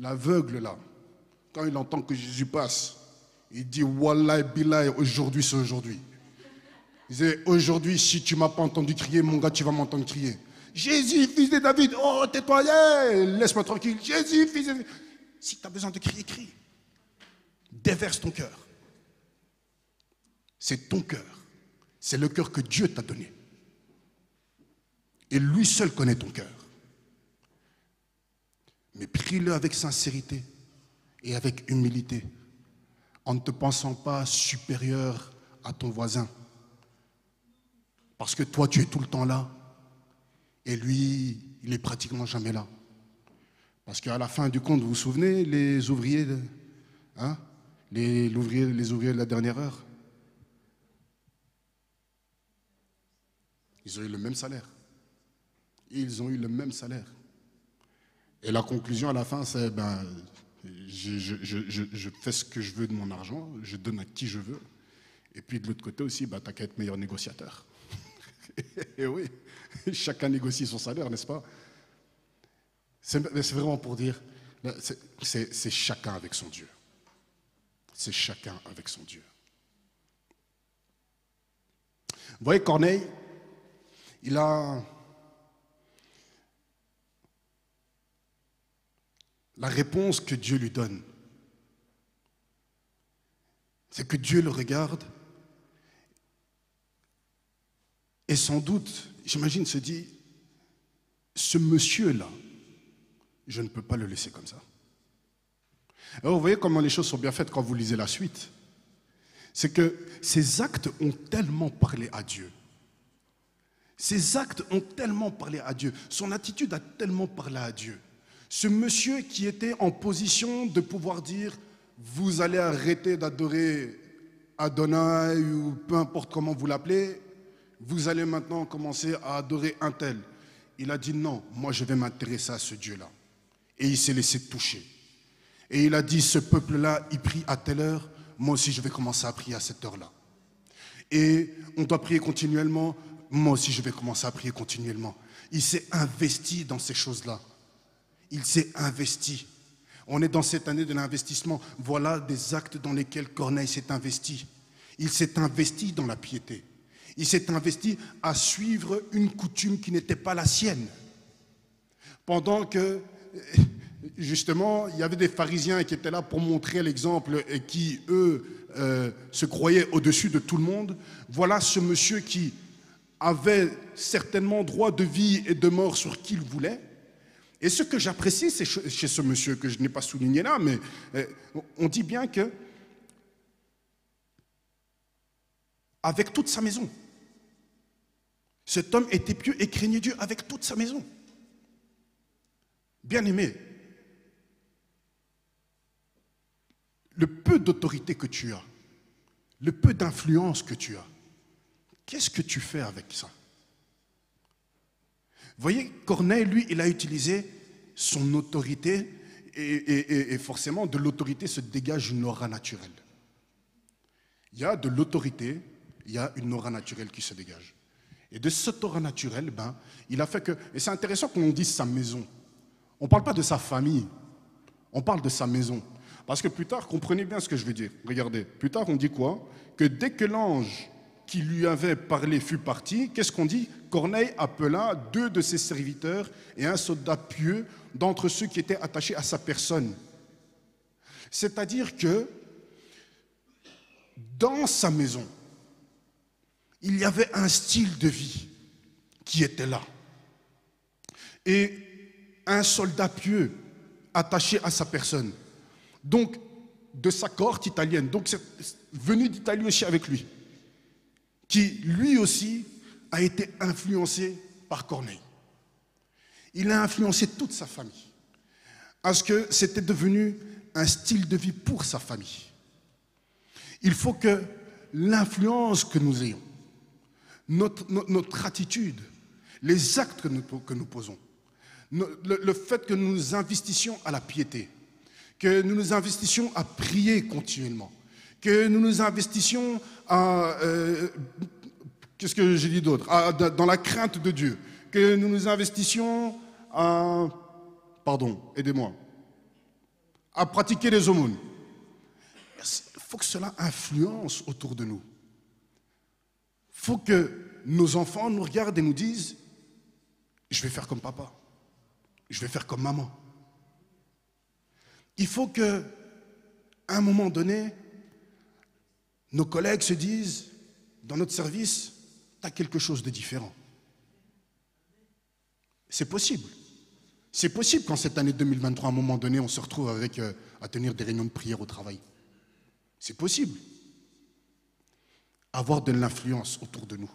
l'aveugle là, quand il entend que Jésus passe, il dit Wallah billah, aujourd'hui c'est aujourd'hui. Il dit Aujourd'hui, si tu ne m'as pas entendu crier, mon gars, tu vas m'entendre crier. Jésus, fils de David, oh, tais-toi, laisse-moi tranquille. Jésus, fils de David. Si tu as besoin de crier, crie. Déverse ton cœur. C'est ton cœur. C'est le cœur que Dieu t'a donné. Et lui seul connaît ton cœur. Mais prie-le avec sincérité et avec humilité, en ne te pensant pas supérieur à ton voisin. Parce que toi, tu es tout le temps là, et lui, il est pratiquement jamais là. Parce qu'à la fin du compte, vous vous souvenez, les ouvriers, hein, les, les ouvriers de la dernière heure, ils ont eu le même salaire. Ils ont eu le même salaire. Et la conclusion à la fin, c'est ben, je, fais ce que je veux de mon argent, je donne à qui je veux. Et puis de l'autre côté aussi, bah, tu qu'à être meilleur négociateur. Et oui, chacun négocie son salaire, n'est-ce pas? C'est vraiment pour dire, c'est chacun avec son Dieu. C'est chacun avec son Dieu. Vous voyez, Corneille, il a la réponse que Dieu lui donne, c'est que Dieu le regarde et sans doute, j'imagine, se dit, ce monsieur-là, je ne peux pas le laisser comme ça. Alors vous voyez comment les choses sont bien faites quand vous lisez la suite. C'est que ces actes ont tellement parlé à Dieu. Ces actes ont tellement parlé à Dieu. Son attitude a tellement parlé à Dieu ce monsieur qui était en position de pouvoir dire, vous allez arrêter d'adorer Adonai ou peu importe comment vous l'appelez, vous allez maintenant commencer à adorer un tel. Il a dit non, moi je vais m'intéresser à ce Dieu-là. Et il s'est laissé toucher. Et il a dit, ce peuple-là, il prie à telle heure, moi aussi je vais commencer à prier à cette heure-là. Et on doit prier continuellement, moi aussi je vais commencer à prier continuellement. Il s'est investi dans ces choses-là. Il s'est investi. On est dans cette année de l'investissement. Voilà des actes dans lesquels Corneille s'est investi. Il s'est investi dans la piété. Il s'est investi à suivre une coutume qui n'était pas la sienne. Pendant que, justement, il y avait des pharisiens qui étaient là pour montrer l'exemple et qui, eux, euh, se croyaient au-dessus de tout le monde. Voilà ce monsieur qui avait certainement droit de vie et de mort sur qui il voulait. Et ce que j'apprécie c'est chez ce monsieur, que je n'ai pas souligné là, mais euh, on dit bien que, avec toute sa maison, cet homme était pieux et craignait Dieu avec toute sa maison. Bien aimé, le peu d'autorité que tu as, le peu d'influence que tu as, qu'est-ce que tu fais avec ça? Voyez, Corneille, lui, il a utilisé son autorité et, forcément de l'autorité se dégage une aura naturelle. Il y a de l'autorité, il y a une aura naturelle qui se dégage. Et de cette aura naturelle, ben, il a fait que. Et c'est intéressant qu'on dise sa maison. On ne parle pas de sa famille, on parle de sa maison. Parce que plus tard, comprenez bien ce que je veux dire. Regardez, plus tard, on dit quoi? Que dès que l'ange qui lui avait parlé fut parti, qu'est-ce qu'on dit? Corneille appela deux de ses serviteurs et un soldat pieux d'entre ceux qui étaient attachés à sa personne. C'est-à-dire que dans sa maison, il y avait un style de vie qui était là. Et un soldat pieux attaché à sa personne. Donc, de sa cohorte italienne. Donc, venu d'Italie aussi avec lui. Qui, lui aussi, a été influencé par Corneille. Il a influencé toute sa famille. Parce que c'était devenu un style de vie pour sa famille. Il faut que l'influence que nous ayons, notre, attitude, les actes que nous, que nous posons, le, fait que nous nous investissions à la piété, que nous nous investissions à prier continuellement, que nous nous investissions à... Euh, qu'est-ce que j'ai dit d'autre? Dans la crainte de Dieu, que nous nous investissions à... Pardon, aidez-moi. À pratiquer les aumônes. Il faut que cela influence autour de nous faut que nos enfants nous regardent et nous disent, je vais faire comme papa, je vais faire comme maman. Il faut que, à un moment donné, nos collègues se disent, dans notre service, tu as quelque chose de différent. C'est possible. C'est possible qu'en cette année 2023, à un moment donné, on se retrouve euh, à tenir des réunions de prière au travail. C'est possible avoir de l'influence autour de nous.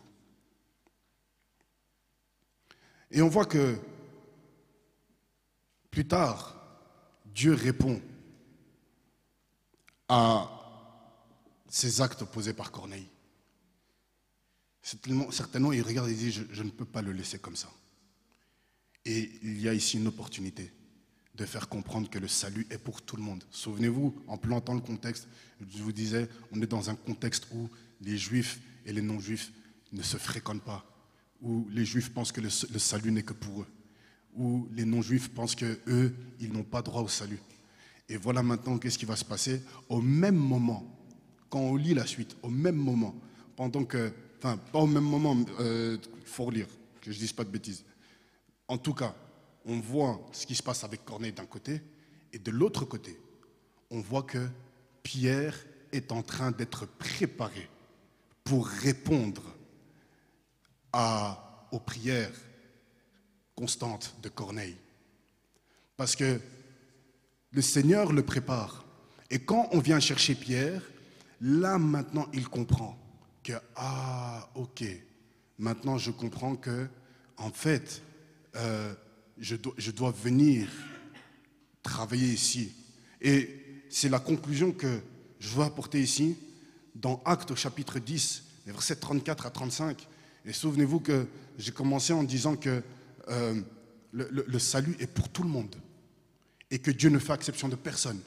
Et on voit que plus tard, Dieu répond à ces actes posés par Corneille. Certainement, il regarde et dit, je, ne peux pas le laisser comme ça. Et il y a ici une opportunité de faire comprendre que le salut est pour tout le monde. Souvenez-vous, en plantant le contexte, je vous disais, on est dans un contexte où les juifs et les non-juifs ne se fréquentent pas, où les juifs pensent que le, salut n'est que pour eux, où les non-juifs pensent que eux, ils n'ont pas droit au salut. Et voilà maintenant qu'est-ce qui va se passer au même moment, quand on lit la suite, au même moment, pendant que, enfin, pas au même moment, euh, faut relire, que je dise pas de bêtises. En tout cas, on voit ce qui se passe avec Corneille d'un côté, et de l'autre côté, on voit que Pierre est en train d'être préparé pour répondre à, aux prières constantes de Corneille. Parce que le Seigneur le prépare. Et quand on vient chercher Pierre, là maintenant il comprend que, ah, ok, maintenant je comprends que, en fait, euh, je, dois, je dois venir travailler ici. Et c'est la conclusion que je veux apporter ici dans Actes chapitre 10, les versets 34 à 35. Et souvenez-vous que j'ai commencé en disant que euh, le, salut est pour tout le monde et que Dieu ne fait exception de personne.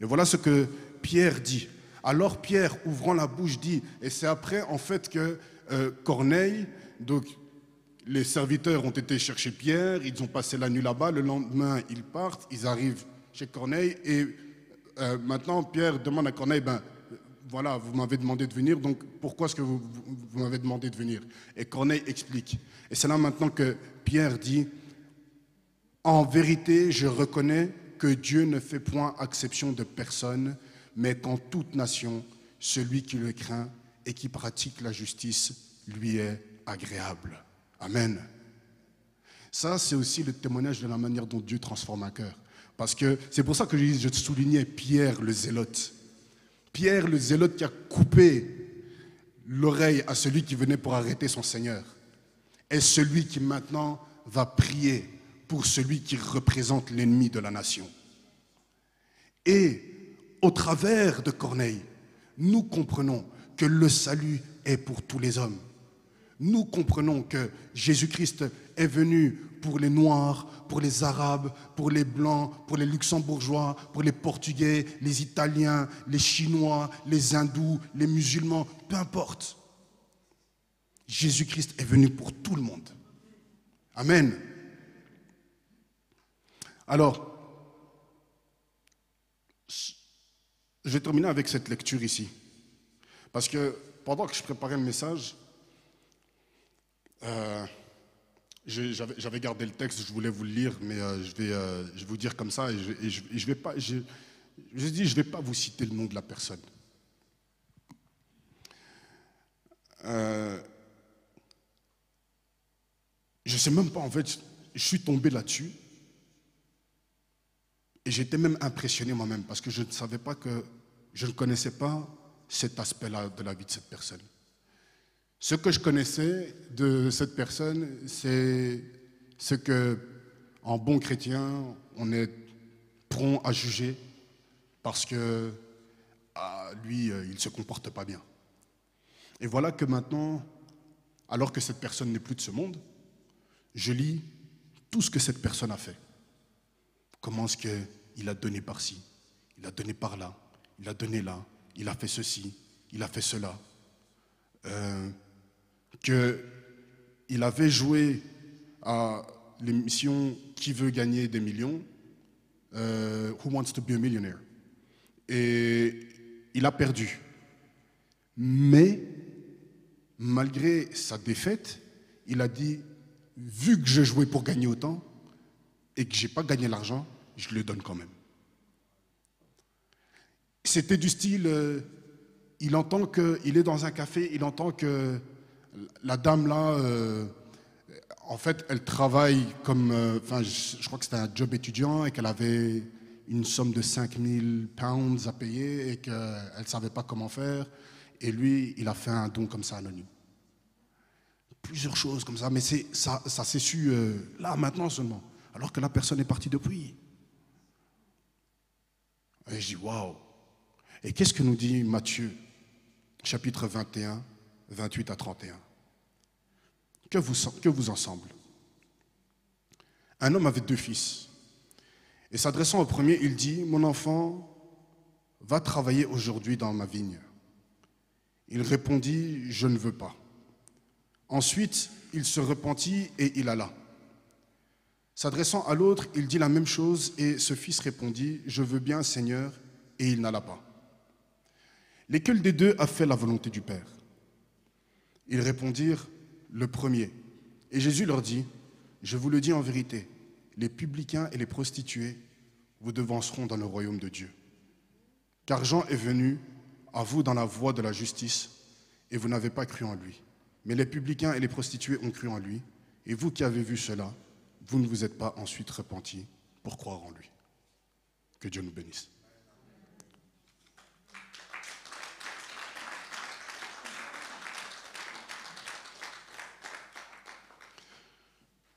Et voilà ce que Pierre dit. Alors Pierre, ouvrant la bouche, dit, et c'est après en fait que euh, Corneille, donc les serviteurs ont été chercher Pierre, ils ont passé la nuit là-bas, le lendemain ils partent, ils arrivent chez Corneille, et euh, maintenant Pierre demande à Corneille, ben, voilà, vous m'avez demandé de venir, donc pourquoi est-ce que vous, vous m'avez demandé de venir? Et Corneille explique. Et c'est là maintenant que Pierre dit, en vérité, je reconnais que Dieu ne fait point exception de personne, mais qu'en toute nation, celui qui le craint et qui pratique la justice lui est agréable. Amen. Ça, c'est aussi le témoignage de la manière dont Dieu transforme un cœur. Parce que c'est pour ça que je soulignais Pierre le zélote. Pierre le zélote qui a coupé l'oreille à celui qui venait pour arrêter son Seigneur est celui qui maintenant va prier pour celui qui représente l'ennemi de la nation. Et au travers de Corneille, nous comprenons que le salut est pour tous les hommes nous comprenons que Jésus-Christ est venu pour les Noirs, pour les Arabes, pour les Blancs, pour les Luxembourgeois, pour les Portugais, les Italiens, les Chinois, les Hindous, les musulmans, peu importe. Jésus-Christ est venu pour tout le monde. Amen. Alors, je vais terminer avec cette lecture ici. Parce que pendant que je préparais le message, euh, j'avais gardé le texte, je voulais vous le lire, mais euh, je, vais, euh, je vous dire comme ça, et je, je, vais pas, je, je dis, je vais pas vous citer le nom de la personne. je ne sais même pas, en fait, je suis tombé là-dessus, et j'étais même impressionné moi-même, parce que je ne savais pas que, je ne connaissais pas cet aspect-là de la vie de cette personne. Ce que je connaissais de cette personne, c'est ce que, en bon chrétien, on est prompt à juger parce que ah, lui, euh, il ne se comporte pas bien. Et voilà que maintenant, alors que cette personne n'est plus de ce monde, je lis tout ce que cette personne a fait. Comment est-ce qu'il a donné par-ci, il a donné par-là, il a donné là, il a fait ceci, il a fait cela. Euh, qu'il avait joué à l'émission Qui veut gagner des millions euh, Who wants to be a millionaire Et il a perdu. Mais, malgré sa défaite, il a dit vu que j'ai joué pour gagner autant et que je n'ai pas gagné l'argent, je le donne quand même. C'était du style, euh, il entend qu'il est dans un café, il entend que la dame là, euh, en fait, elle travaille comme, euh, enfin, je, crois que c'était un job étudiant et qu'elle avait une somme de 5000 pounds à payer et qu'elle ne savait pas comment faire. Et lui, il a fait un don comme ça anonyme. Plusieurs choses comme ça, mais ça, ça s'est su là, maintenant seulement, alors que la personne est partie depuis. Et je dis, waouh. Et qu'est-ce que nous dit Matthieu, chapitre 21, 28 à 31 que vous, que vous ensemble Un homme avait deux fils. Et s'adressant au premier, il dit, Mon enfant, va travailler aujourd'hui dans ma vigne. Il répondit, Je ne veux pas. Ensuite, il se repentit et il alla. S'adressant à l'autre, il dit la même chose et ce fils répondit, Je veux bien, Seigneur, et il n'alla pas. Lesquels des deux a fait la volonté du Père? Ils répondirent, le premier. Et Jésus leur dit, je vous le dis en vérité, les publicains et les prostituées vous devanceront dans le royaume de Dieu. Car Jean est venu à vous dans la voie de la justice, et vous n'avez pas cru en lui. Mais les publicains et les prostituées ont cru en lui, et vous qui avez vu cela, vous ne vous êtes pas ensuite repentis pour croire en lui. Que Dieu nous bénisse.